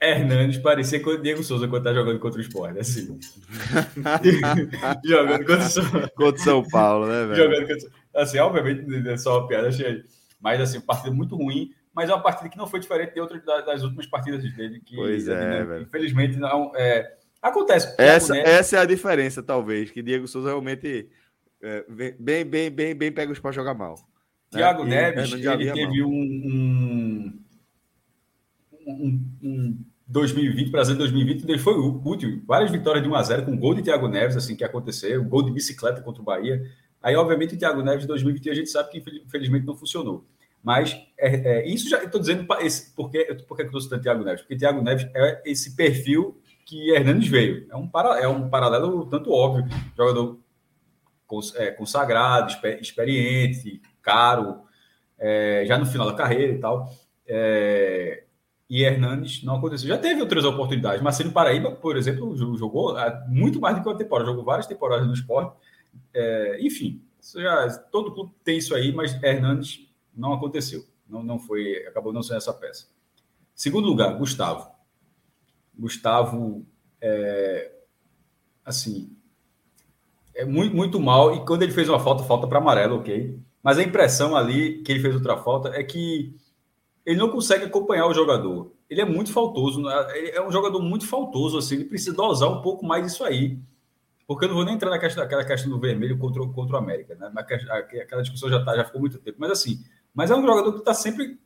Hernandes parecia com o Diego Souza quando tá jogando contra o esporte, assim. jogando contra o São... contra São Paulo, né, velho? Jogando contra... Assim, obviamente é só uma piada, achei. Mas, assim, partida muito ruim mas é uma partida que não foi diferente de outras das últimas partidas dele. Que, pois é, né, velho. Infelizmente, não. É, acontece. Essa, essa é a diferença, talvez, que Diego Souza realmente é, bem, bem, bem, bem pega os para jogar mal. Thiago né? Neves, ele teve um, um, um, um 2020, Brasil 2020, ele foi útil. Várias vitórias de 1 a 0 com gol de Thiago Neves, assim que aconteceu, gol de bicicleta contra o Bahia. Aí, obviamente, o Thiago Neves 2020 a gente sabe que infelizmente não funcionou. Mas é, é, isso já estou dizendo esse, porque, porque eu estou citando Thiago Neves, porque Thiago Neves é esse perfil que Hernandes veio. É um, para, é um paralelo tanto óbvio, jogador é, consagrado, experiente, caro, é, já no final da carreira e tal. É, e Hernandes não aconteceu. Já teve outras oportunidades. Marcelo Paraíba, por exemplo, jogou muito mais do que uma temporada, jogou várias temporadas no esporte. É, enfim, já, todo clube tem isso aí, mas Hernandes não aconteceu. Não, não foi, acabou não sendo essa peça. Segundo lugar, Gustavo. Gustavo é, assim, é muito, muito mal. E quando ele fez uma falta, falta para amarelo, ok. Mas a impressão ali que ele fez outra falta é que ele não consegue acompanhar o jogador. Ele é muito faltoso, né? é um jogador muito faltoso, assim, ele precisa dosar um pouco mais isso aí. Porque eu não vou nem entrar na questão, naquela questão do vermelho contra, contra o América, né? Aquela discussão já, tá, já ficou muito tempo. Mas assim, mas é um jogador que está sempre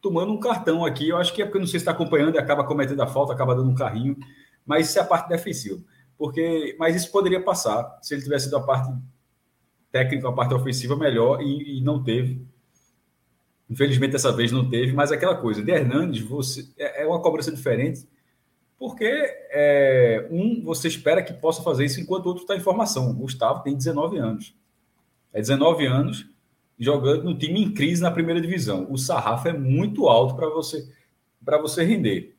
tomando um cartão aqui. Eu acho que é porque não sei se está acompanhando e acaba cometendo a falta, acaba dando um carrinho. Mas isso é a parte defensiva. Porque, mas isso poderia passar se ele tivesse sido a parte técnica, a parte ofensiva melhor e, e não teve. Infelizmente, dessa vez não teve, mas aquela coisa de Hernandes, você, é, é uma cobrança diferente, porque é, um, você espera que possa fazer isso enquanto o outro está em formação. O Gustavo tem 19 anos. É 19 anos jogando no time em crise na primeira divisão. O sarrafo é muito alto para você para você render.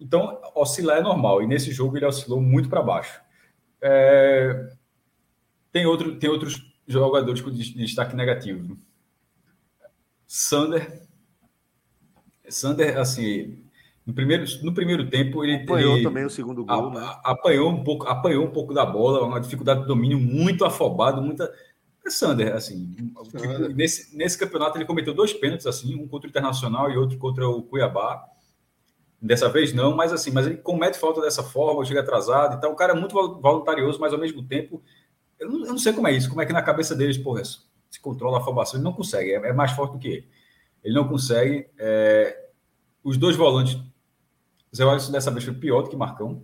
Então, oscilar é normal. E nesse jogo ele oscilou muito para baixo. É... Tem, outro, tem outros jogadores com destaque negativo. Sander. Sander, assim, no primeiro, no primeiro tempo ele apanhou ele, também o segundo gol, a, né? apanhou um pouco, apanhou um pouco da bola, uma dificuldade de domínio muito afobado, muita é Sander, assim, Sander. nesse, nesse campeonato ele cometeu dois pênaltis assim, um contra o Internacional e outro contra o Cuiabá. Dessa vez não, mas assim, mas ele comete falta dessa forma, chega atrasado e tal. O cara é muito voluntarioso, mas ao mesmo tempo, eu não, eu não sei como é isso, como é que na cabeça deles, porra, se controla a afobação, ele não consegue, é, é, mais forte do que ele. Ele não consegue. É, os dois volantes, Zé Wellison dessa vez foi pior do que Marcão.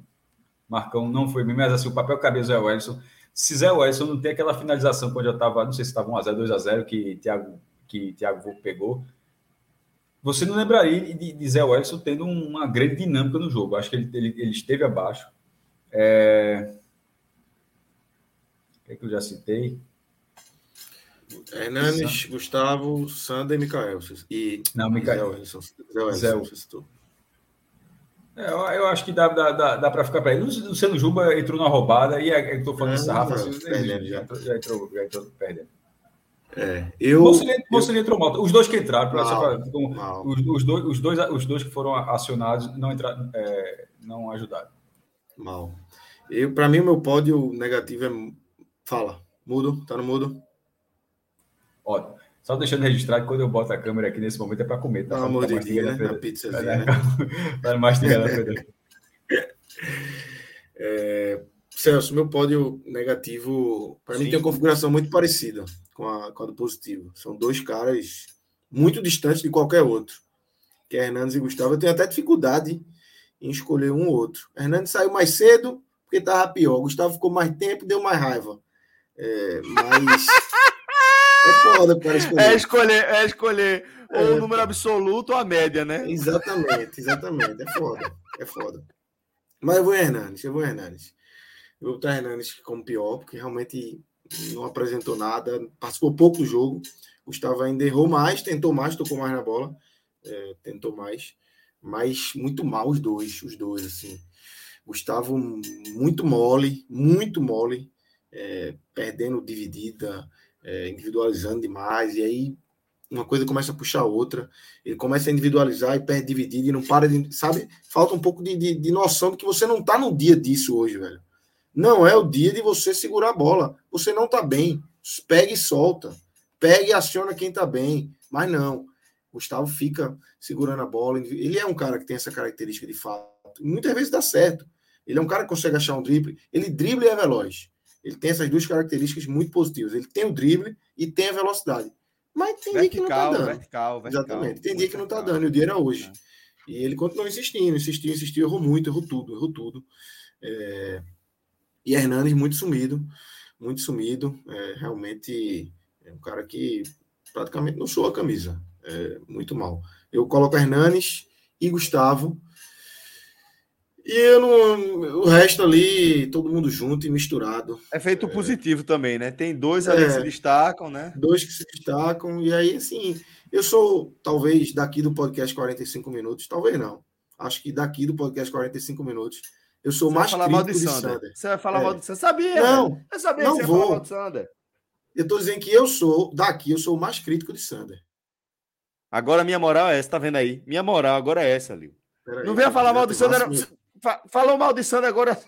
Marcão não foi bem, mas assim, o papel cabia Zé Wellison. Se Zé Wellison não tem aquela finalização quando eu estava, não sei se estava 1x0, 2x0, que Thiago, que Thiago pegou, você não lembraria de, de Zé Wellison tendo uma grande dinâmica no jogo. Acho que ele, ele, ele esteve abaixo. É... É que eu já citei? Hernanes. Gustavo, Sander e Mikael. E não, Mikael. Zé Wellison. É, eu, eu, acho que dá, dá, dá, dá para ficar para ele. O Luciano Juba entrou na roubada e é, estou falando é, Rafa, assim, já, já, entrou, já entrou perdendo. É, eu, Mocelin entrou mal. Os dois que entraram, mal, pra, os, os, dois, os, dois, os dois que foram acionados não, entraram, é, não ajudaram. Mal. Eu, para mim, o meu pódio negativo é. Fala, mudo, tá no mudo? Ótimo. Só deixando registrado que quando eu boto a câmera aqui nesse momento é para comer. Tá? Pelo amor de Deus, né? A pizzazinha. Né? Para mastigar na é, Celso, meu pódio negativo, para mim tem uma configuração muito parecida com a, com a do positivo. São dois caras muito distantes de qualquer outro. Que é Hernandes e Gustavo. Eu tenho até dificuldade em escolher um ou outro. Hernandes saiu mais cedo porque estava pior. Gustavo ficou mais tempo, deu mais raiva. É, mas é foda para escolher. É escolher, é escolher é, ou o número absoluto ou a média, né? Exatamente, exatamente. É foda. É foda. Mas eu vou em Hernandes, eu vou em Hernandes. Eu vou botar Hernandes como pior, porque realmente não apresentou nada, participou pouco do jogo. Gustavo ainda errou mais, tentou mais, tocou mais na bola, é, tentou mais, mas muito mal os dois, os dois, assim. Gustavo muito mole, muito mole, é, perdendo dividida, é, individualizando demais, e aí uma coisa começa a puxar a outra, ele começa a individualizar e perde dividida e não para de, sabe? Falta um pouco de, de, de noção de que você não tá no dia disso hoje, velho. Não é o dia de você segurar a bola. Você não tá bem. Pega e solta. Pega e aciona quem tá bem. Mas não. Gustavo fica segurando a bola. Ele é um cara que tem essa característica de fato. Muitas vezes dá certo. Ele é um cara que consegue achar um drible. Ele drible e é veloz. Ele tem essas duas características muito positivas. Ele tem o drible e tem a velocidade. Mas tem vertical, dia que não tá dando. Vertical, vertical, Exatamente. Tem dia que não tá dando. E o dia era hoje. É. E ele continuou insistindo, insistiu, insistiu, errou muito, errou tudo, errou tudo. É... E Hernandes muito sumido, muito sumido. É, realmente é um cara que praticamente não soa a camisa. É, muito mal. Eu coloco Hernandes e Gustavo e não, o resto ali, todo mundo junto e misturado. É feito é, positivo também, né? Tem dois ali é, que se destacam, né? Dois que se destacam. E aí, assim, eu sou, talvez, daqui do podcast 45 minutos, talvez não. Acho que daqui do podcast 45 minutos, eu sou você mais vai falar mal de Sander. Sander. Você vai falar é. mal de Sander. Sabia, Não, eu sabia não que você vou. ia falar mal de Sander. Eu tô dizendo que eu sou, daqui, eu sou o mais crítico de Sander. Agora minha moral é essa, tá vendo aí? Minha moral agora é essa, Lio. Não venha falar mal de Sander. fa falou mal de Sandro agora.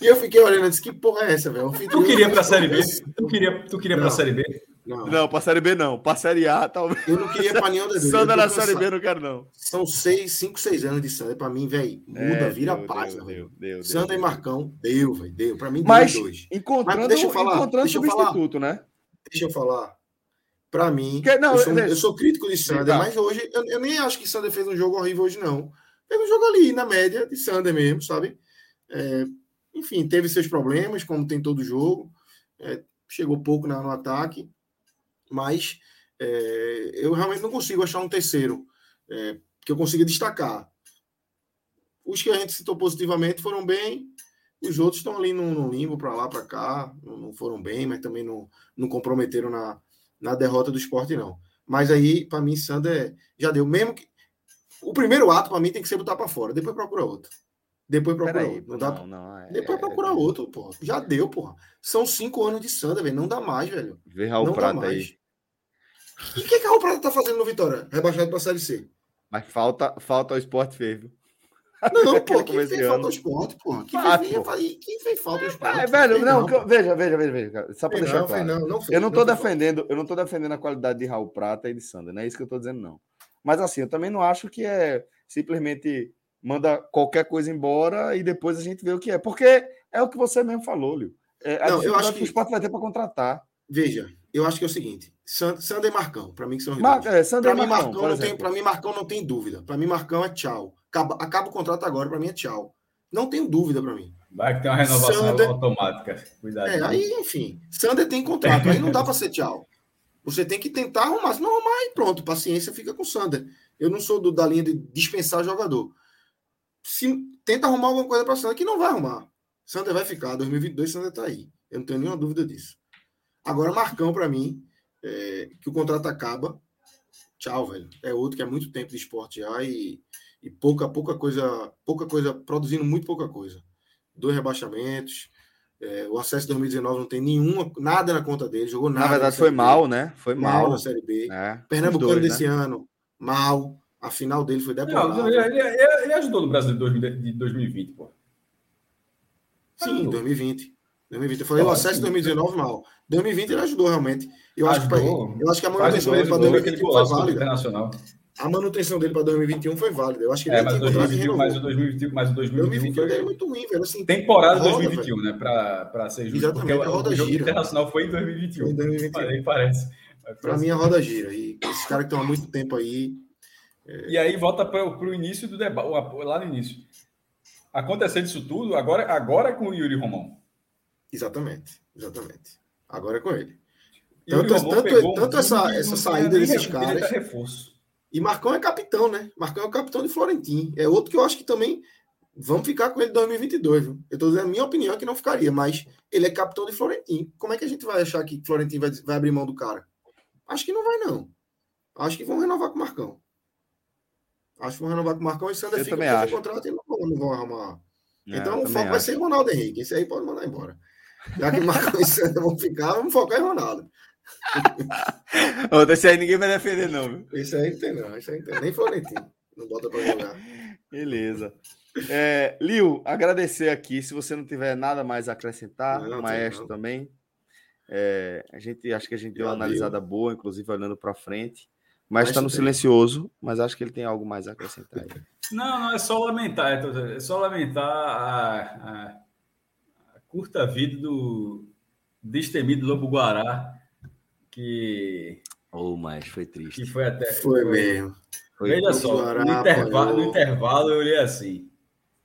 E eu fiquei olhando e disse: que porra é essa, velho? Tu queria pra Série B? Tu queria, tu queria pra Série B? Não. não, pra Série B não. Pra Série A, talvez. Eu não queria pra nenhum das Sandra na Série B não quero, não. São seis, cinco, seis anos de Sandra. Pra mim, velho, muda, é, vira deu, página, velho. Sandra e Marcão, deu, velho, deu. Pra mim, Mas, dois. Encontrando, Mas deixa eu falar, encontrando deixa eu substituto, falar, né? Deixa eu falar. Pra mim, que, não, eu, sou, eu, sou, crítico de Sander, tá. mas hoje eu, eu, nem acho que Sander fez um jogo horrível hoje, não. Fez um jogo ali, na média, de Sander mesmo, sabe? É, enfim, teve seus problemas, como tem todo jogo. É, chegou pouco no ataque mas é, eu realmente não consigo achar um terceiro é, que eu consiga destacar. Os que a gente citou positivamente foram bem, os outros estão ali no, no limbo para lá, para cá, não, não, foram bem, mas também não, não comprometeram na, na derrota do esporte, não. Mas aí, para mim, Sander já deu. Mesmo que. O primeiro ato, para mim, tem que ser botar para fora, depois procura outro. Depois procura Peraí, outro. Não, dá... não, não é... Depois procura é... outro, pô. Já deu, porra. São cinco anos de Sander, velho. Não dá mais, velho. Vê Raul não Prata aí. E o que, que a Prata tá fazendo no Vitória? Rebaixado para a Série C. Mas falta, falta o esporte feio. Não, pô, quem fez falta ao esporte, pô? Quem, ah, fez, pô. quem fez falta ao esporte? É, velho, não, não veja, veja, veja, veja. Só para deixar não, claro. Não, não fez, eu não tô defendendo, eu não tô defendendo a qualidade de Raul Prata e de Sander, não é isso que eu tô dizendo, não. Mas assim, eu também não acho que é simplesmente manda qualquer coisa embora e depois a gente vê o que é. Porque é o que você mesmo falou, Lio. É, não, eu acho que o esporte vai ter para contratar. Veja, eu acho que é o seguinte: Sander e Marcão, para mim que são Mar. É, para mim, Marcão, Marcão não tem, para mim Marcão não tem dúvida. Para mim Marcão é tchau. Acaba, acaba o contrato agora, para mim é tchau. Não tenho dúvida para mim. Vai que tem uma renovação Sander, automática. Cuidado. É, aí, enfim, Sander tem contrato, aí não dá para ser tchau. Você tem que tentar arrumar, se não arrumar, aí pronto, paciência fica com o Sander. Eu não sou do, da linha de dispensar jogador. Se tenta arrumar alguma coisa para Sander, que não vai arrumar. Sander vai ficar, 2022 Sander tá aí. Eu não tenho nenhuma dúvida disso. Agora, Marcão, para mim, é, que o contrato acaba. Tchau, velho. É outro que é muito tempo de esporte já e, e pouca, pouca coisa, pouca coisa, produzindo muito pouca coisa. Dois rebaixamentos. É, o acesso de 2019 não tem nenhuma, nada na conta dele, jogou nada. Na verdade, foi mal, né? Foi mal. mal na Série B. É, Pernambucano dois, desse né? ano, mal. A final dele foi deplorável. Ele, ele, ele, ajudou no Brasil de 2020, pô. Sim, 2020. 2020. Eu falei, o acesso de 2019 mal. 2020 ele ajudou realmente. Eu acho, que, eu acho que a manutenção dele para 2021 foi válida. A manutenção dele para 2021 foi válida. Eu acho que ele é, mas, 2021, mas o 2021, mas o 2021 foi... é muito ruim, velho. Assim, temporada roda, 2021, velho. né? Para ser justo. Exatamente, porque a roda o jogo gira. internacional foi em 2021. Foi em 2021. Parece. Para mim, a roda gira. E esses caras que estão há muito tempo aí. É... E aí volta para o início do debate, lá no início. Acontecendo isso tudo, agora, agora com o Yuri Romão. Exatamente, exatamente. Agora é com ele. Tanto, tanto, tanto essa, essa saída desses caras. Reforço. E Marcão é capitão, né? Marcão é o capitão de Florentim. É outro que eu acho que também vamos ficar com ele em 2022. Viu? Eu estou dizendo a minha opinião é que não ficaria, mas ele é capitão de Florentim. Como é que a gente vai achar que Florentim vai, vai abrir mão do cara? Acho que não vai, não. Acho que vão renovar com o Marcão. Acho que vão renovar com o Marcão e Sander eu fica com o contrato e não, não vão arrumar. É, então o foco vai ser Ronaldo Henrique. Esse aí pode mandar embora. Já que Marcão e Sander vão ficar, vamos focar em Ronaldo. Outro, esse aí ninguém vai defender, não. Viu? Esse aí não tem, não. Esse aí não tem. Nem Florentino. Não bota para jogar. Beleza. É, Liu, agradecer aqui. Se você não tiver nada mais a acrescentar, não, o Maestro também. É, a gente acho que a gente deu uma analisada boa, inclusive olhando para frente. Mas está no silencioso, mas acho que ele tem algo mais a acrescentar. Aí. Não, não, é só lamentar. É só lamentar a, a, a curta vida do destemido Lobo Guará que. Oh, mas foi triste. Que foi até. Foi mesmo. Foi Veja só, no, intervalo, no intervalo eu olhei assim.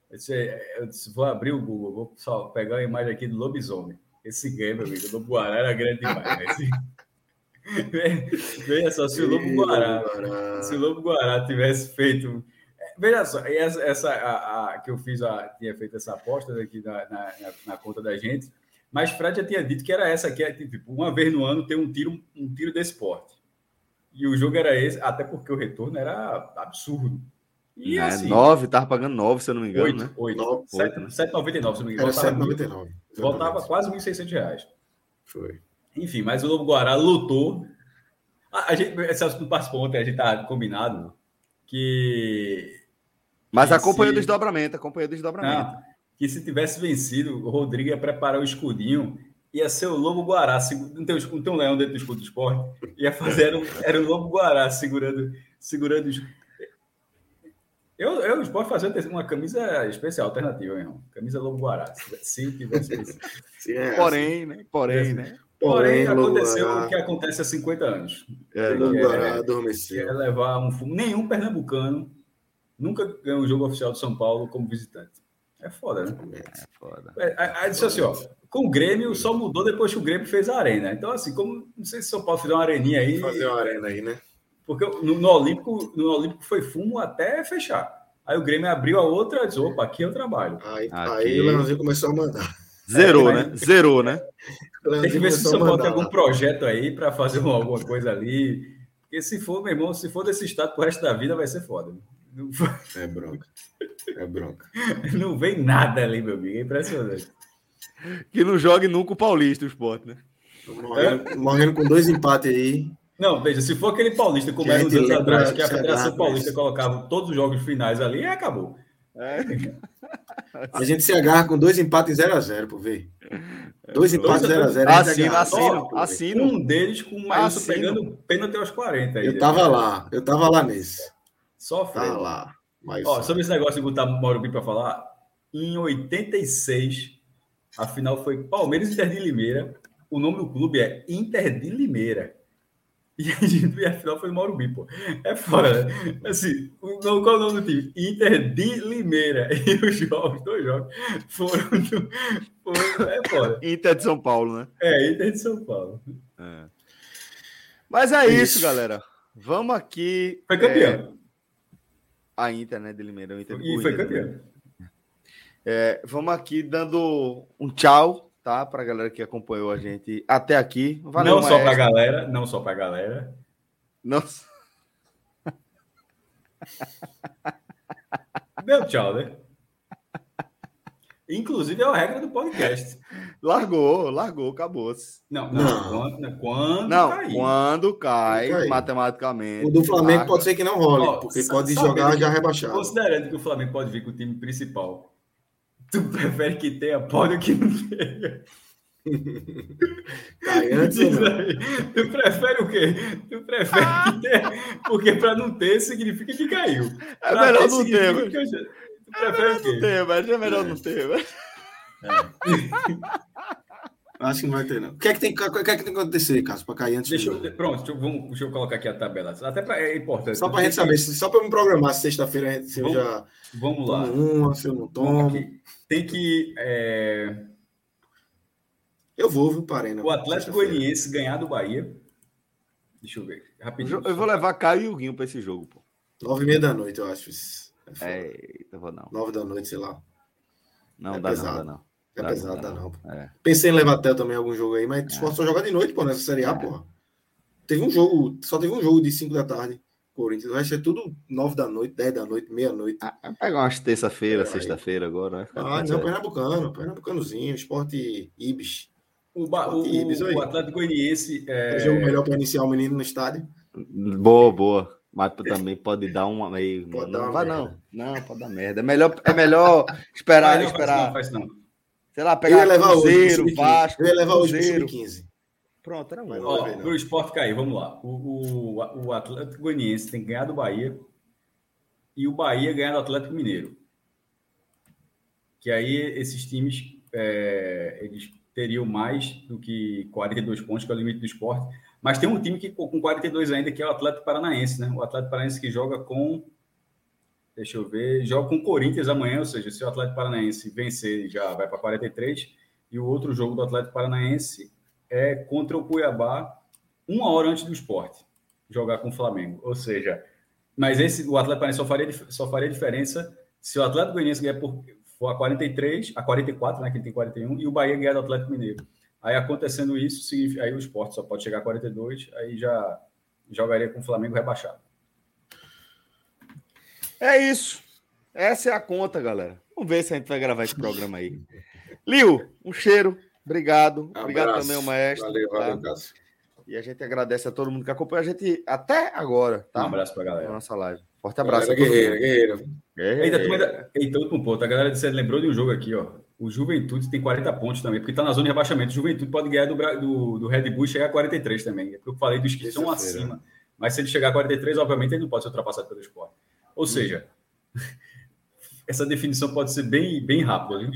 Eu disse, eu disse, vou abrir o Google, vou só pegar a imagem aqui do lobisomem. Esse game, amigo, do Lobo Guará era grande demais. Né? Veja só, se o Lobo Guará, se o Lobo Guará tivesse feito. Veja só, essa, essa a, a, que eu fiz, a, tinha feito essa aposta aqui na, na, na conta da gente. Mas Fred já tinha dito que era essa aqui, é, tipo, uma vez no ano tem um tiro, um tiro desse porte. E o jogo era esse, até porque o retorno era absurdo. E é, assim, 9, tava pagando 9, se eu não me engano, 8, né? 8, 9, 7,99, se eu não me engano. Era 7,99. Voltava quase 1.600 reais. Foi. Enfim, mas o Lobo Guará lutou. A, a gente, esse assunto participou ontem, a gente tá combinado que Mas acompanhou o desdobramento, acompanhou o desdobramento. Não, que se tivesse vencido, o Rodrigo ia preparar o escudinho, ia ser o Lobo Guará. Não tem, não tem um leão dentro do escudo do esporte? Ia fazer, era, era o Lobo Guará segurando, segurando os. Eu, eu esporte fazer uma camisa especial, alternativa, meu irmão. Camisa Lobo Guará. Se tivesse vencido. É, porém, né? Porém, né? Porém, Porém aconteceu o que acontece há 50 anos. É, Lobo Guará adormeceu. É levar um fumo. Nenhum pernambucano nunca ganhou um jogo oficial de São Paulo como visitante. É foda, né? É foda. É, aí disse assim, ó, com o Grêmio só mudou depois que o Grêmio fez a arena. Então, assim, como não sei se São Paulo fizer uma areninha aí. Fazer uma arena aí, né? Porque no, no, Olímpico, no Olímpico foi fumo até fechar. Aí o Grêmio abriu a outra e disse: opa, aqui eu trabalho. Aí, aqui... aí o Leãozinho começou a mandar. Zerou, é, né? Zerou, né? Tem que ver se o São Paulo tem algum projeto aí para fazer alguma coisa ali. Porque se for, meu irmão, se for desse estado pro resto da vida, vai ser foda. É bronca. É bronca. Não vem nada ali, meu amigo. É impressionante. Que não jogue nunca o Paulista, o esporte, né? Morrendo, é? morrendo com dois empates aí. Não, veja, se for aquele Paulista, como era uns anos atrás, que a Federação Paulista colocava todos os jogos finais ali, acabou. É. A gente se agarra com dois empates 0x0, por ver. Dois empates 0x0. Assino, assino, assino. Um deles com o Maílson pegando pênalti aos 40. Aí, eu tava né? lá, eu tava lá nesse. Sofre. Tava lá. Mas... Ó, sobre esse negócio de botar Mauro para falar, em 86, a final foi Palmeiras Inter de Limeira. O nome do clube é Inter de Limeira. E a, gente, a final foi Mauro pô. É fora, né? Assim, o, qual é o nome do time? Inter de Limeira. E os jogos, dois jogos, foram. Do, foram é fora. Inter de São Paulo, né? É, Inter de São Paulo. É. Mas é isso, isso, galera. Vamos aqui. Foi campeão. É... A Inter, né, de Limeira. O Inter, e foi Inter, campeão. É, vamos aqui dando um tchau, tá? Para a galera que acompanhou a gente até aqui. Valeu, não maestro. só para a galera, não só para a galera. Não. Deu tchau, né? Inclusive é a regra do podcast. Largou, largou, acabou. -se. Não, não, não. Quando, quando não, cair. Quando cai, cai, matematicamente. O do Flamengo larga. pode ser que não role, Ó, porque pode jogar já rebaixado. Considerando que o Flamengo pode vir com o time principal, tu prefere que tenha pode que não tenha? Cai antes ou não? Tu prefere o quê? Tu prefere que tenha, porque para não ter significa que caiu. É pra melhor não ter, mas... Tu prefere é o quê? Não ter, mas é melhor é. não ter, mas... É. Acho que não vai ter, não. O que é que tem, o que, é que, tem que acontecer, Cássio, para cair antes deixa eu, Pronto, deixa eu, vamos, deixa eu colocar aqui a tabela. Até pra, é importante. Só para a gente saber, só para me programar sexta-feira se vamos, eu já. Vamos lá. Uma, se eu não tomo. Tem que. É... Eu vou, viu, Parena. O Atlético Goianiense ganhar do Bahia. Deixa eu ver. Rapidinho. Eu vou levar Caio e o Guinho para esse jogo, pô. Nove e meia da noite, eu acho. É, Eita, vou não. Nove da noite, sei lá. Não, é dá pesado. não, dá não. É dá pesado, dá não. É. Pensei em levar até também algum jogo aí, mas é. só jogar de noite, pô, nessa Série A, é. porra. Teve um jogo, só teve um jogo de 5 da tarde. Corinthians. Vai ser tudo 9 da noite, 10 da noite, meia-noite. Ah, pegar umas terça-feira, é, sexta-feira agora. Ah, não, Pernambucano, Pernambucanozinho, esporte Ibis. O, ba, o, Ibis, o Atlético Goianiense. É... é jogo melhor para iniciar o menino no estádio. Boa, boa. Mas também pode dar uma meio. Pode não, vai não. Não, pode dar merda. É melhor, é melhor esperar. não, esperar. Faz não, faz não. Sei lá, pegar eu levar Cruzeiro, o Vasco. Eu ia levar Cruzeiro. o 15. Pronto, era um. Para o esporte cair, vamos lá. O, o, o Atlético Goianiense tem que ganhar do Bahia e o Bahia ganhar do Atlético Mineiro. Que aí esses times é, eles teriam mais do que 42 pontos, que é o limite do esporte. Mas tem um time que com 42 ainda, que é o Atlético Paranaense, né? O Atlético Paranaense que joga com. Deixa eu ver, joga com o Corinthians amanhã, ou seja, se o Atlético Paranaense vencer, já vai para 43. E o outro jogo do Atlético Paranaense é contra o Cuiabá, uma hora antes do esporte, jogar com o Flamengo. Ou seja, mas esse, o Atlético Paranaense só faria, só faria diferença se o Atlético Goianiense ganhar por, for a 43, a 44, né, que ele tem 41, e o Bahia ganhar do Atlético Mineiro. Aí acontecendo isso, significa, aí o esporte só pode chegar a 42, aí já jogaria com o Flamengo rebaixado. É isso. Essa é a conta, galera. Vamos ver se a gente vai gravar esse programa aí. Liu, um cheiro. Obrigado. Um Obrigado também, maestro. Valeu, tá? valeu, Cássio. E a gente agradece a todo mundo que acompanha a gente até agora, tá? Um abraço para a galera. Na nossa live. Forte abraço. Guerreiro, guerreiro. Eita, turma, eita, último ponto. A galera você lembrou de um jogo aqui, ó. O Juventude tem 40 pontos também, porque está na zona de rebaixamento. O Juventude pode ganhar do, do, do Red Bull e chegar a 43 também. É porque eu falei dos que estão acima. Mas se ele chegar a 43, obviamente ele não pode ser ultrapassado pelo esporte. Ou hum. seja, essa definição pode ser bem, bem rápida. Viu?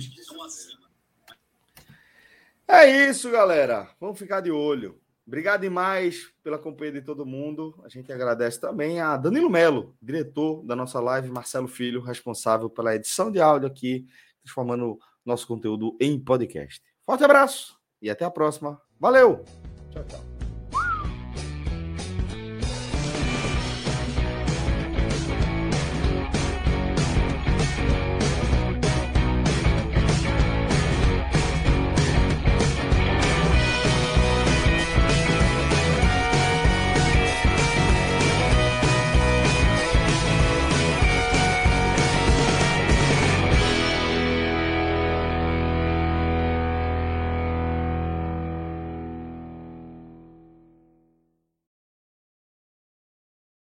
É isso, galera. Vamos ficar de olho. Obrigado demais pela companhia de todo mundo. A gente agradece também a Danilo Melo, diretor da nossa live, Marcelo Filho, responsável pela edição de áudio aqui, transformando nosso conteúdo em podcast. Forte abraço e até a próxima. Valeu! Tchau, tchau.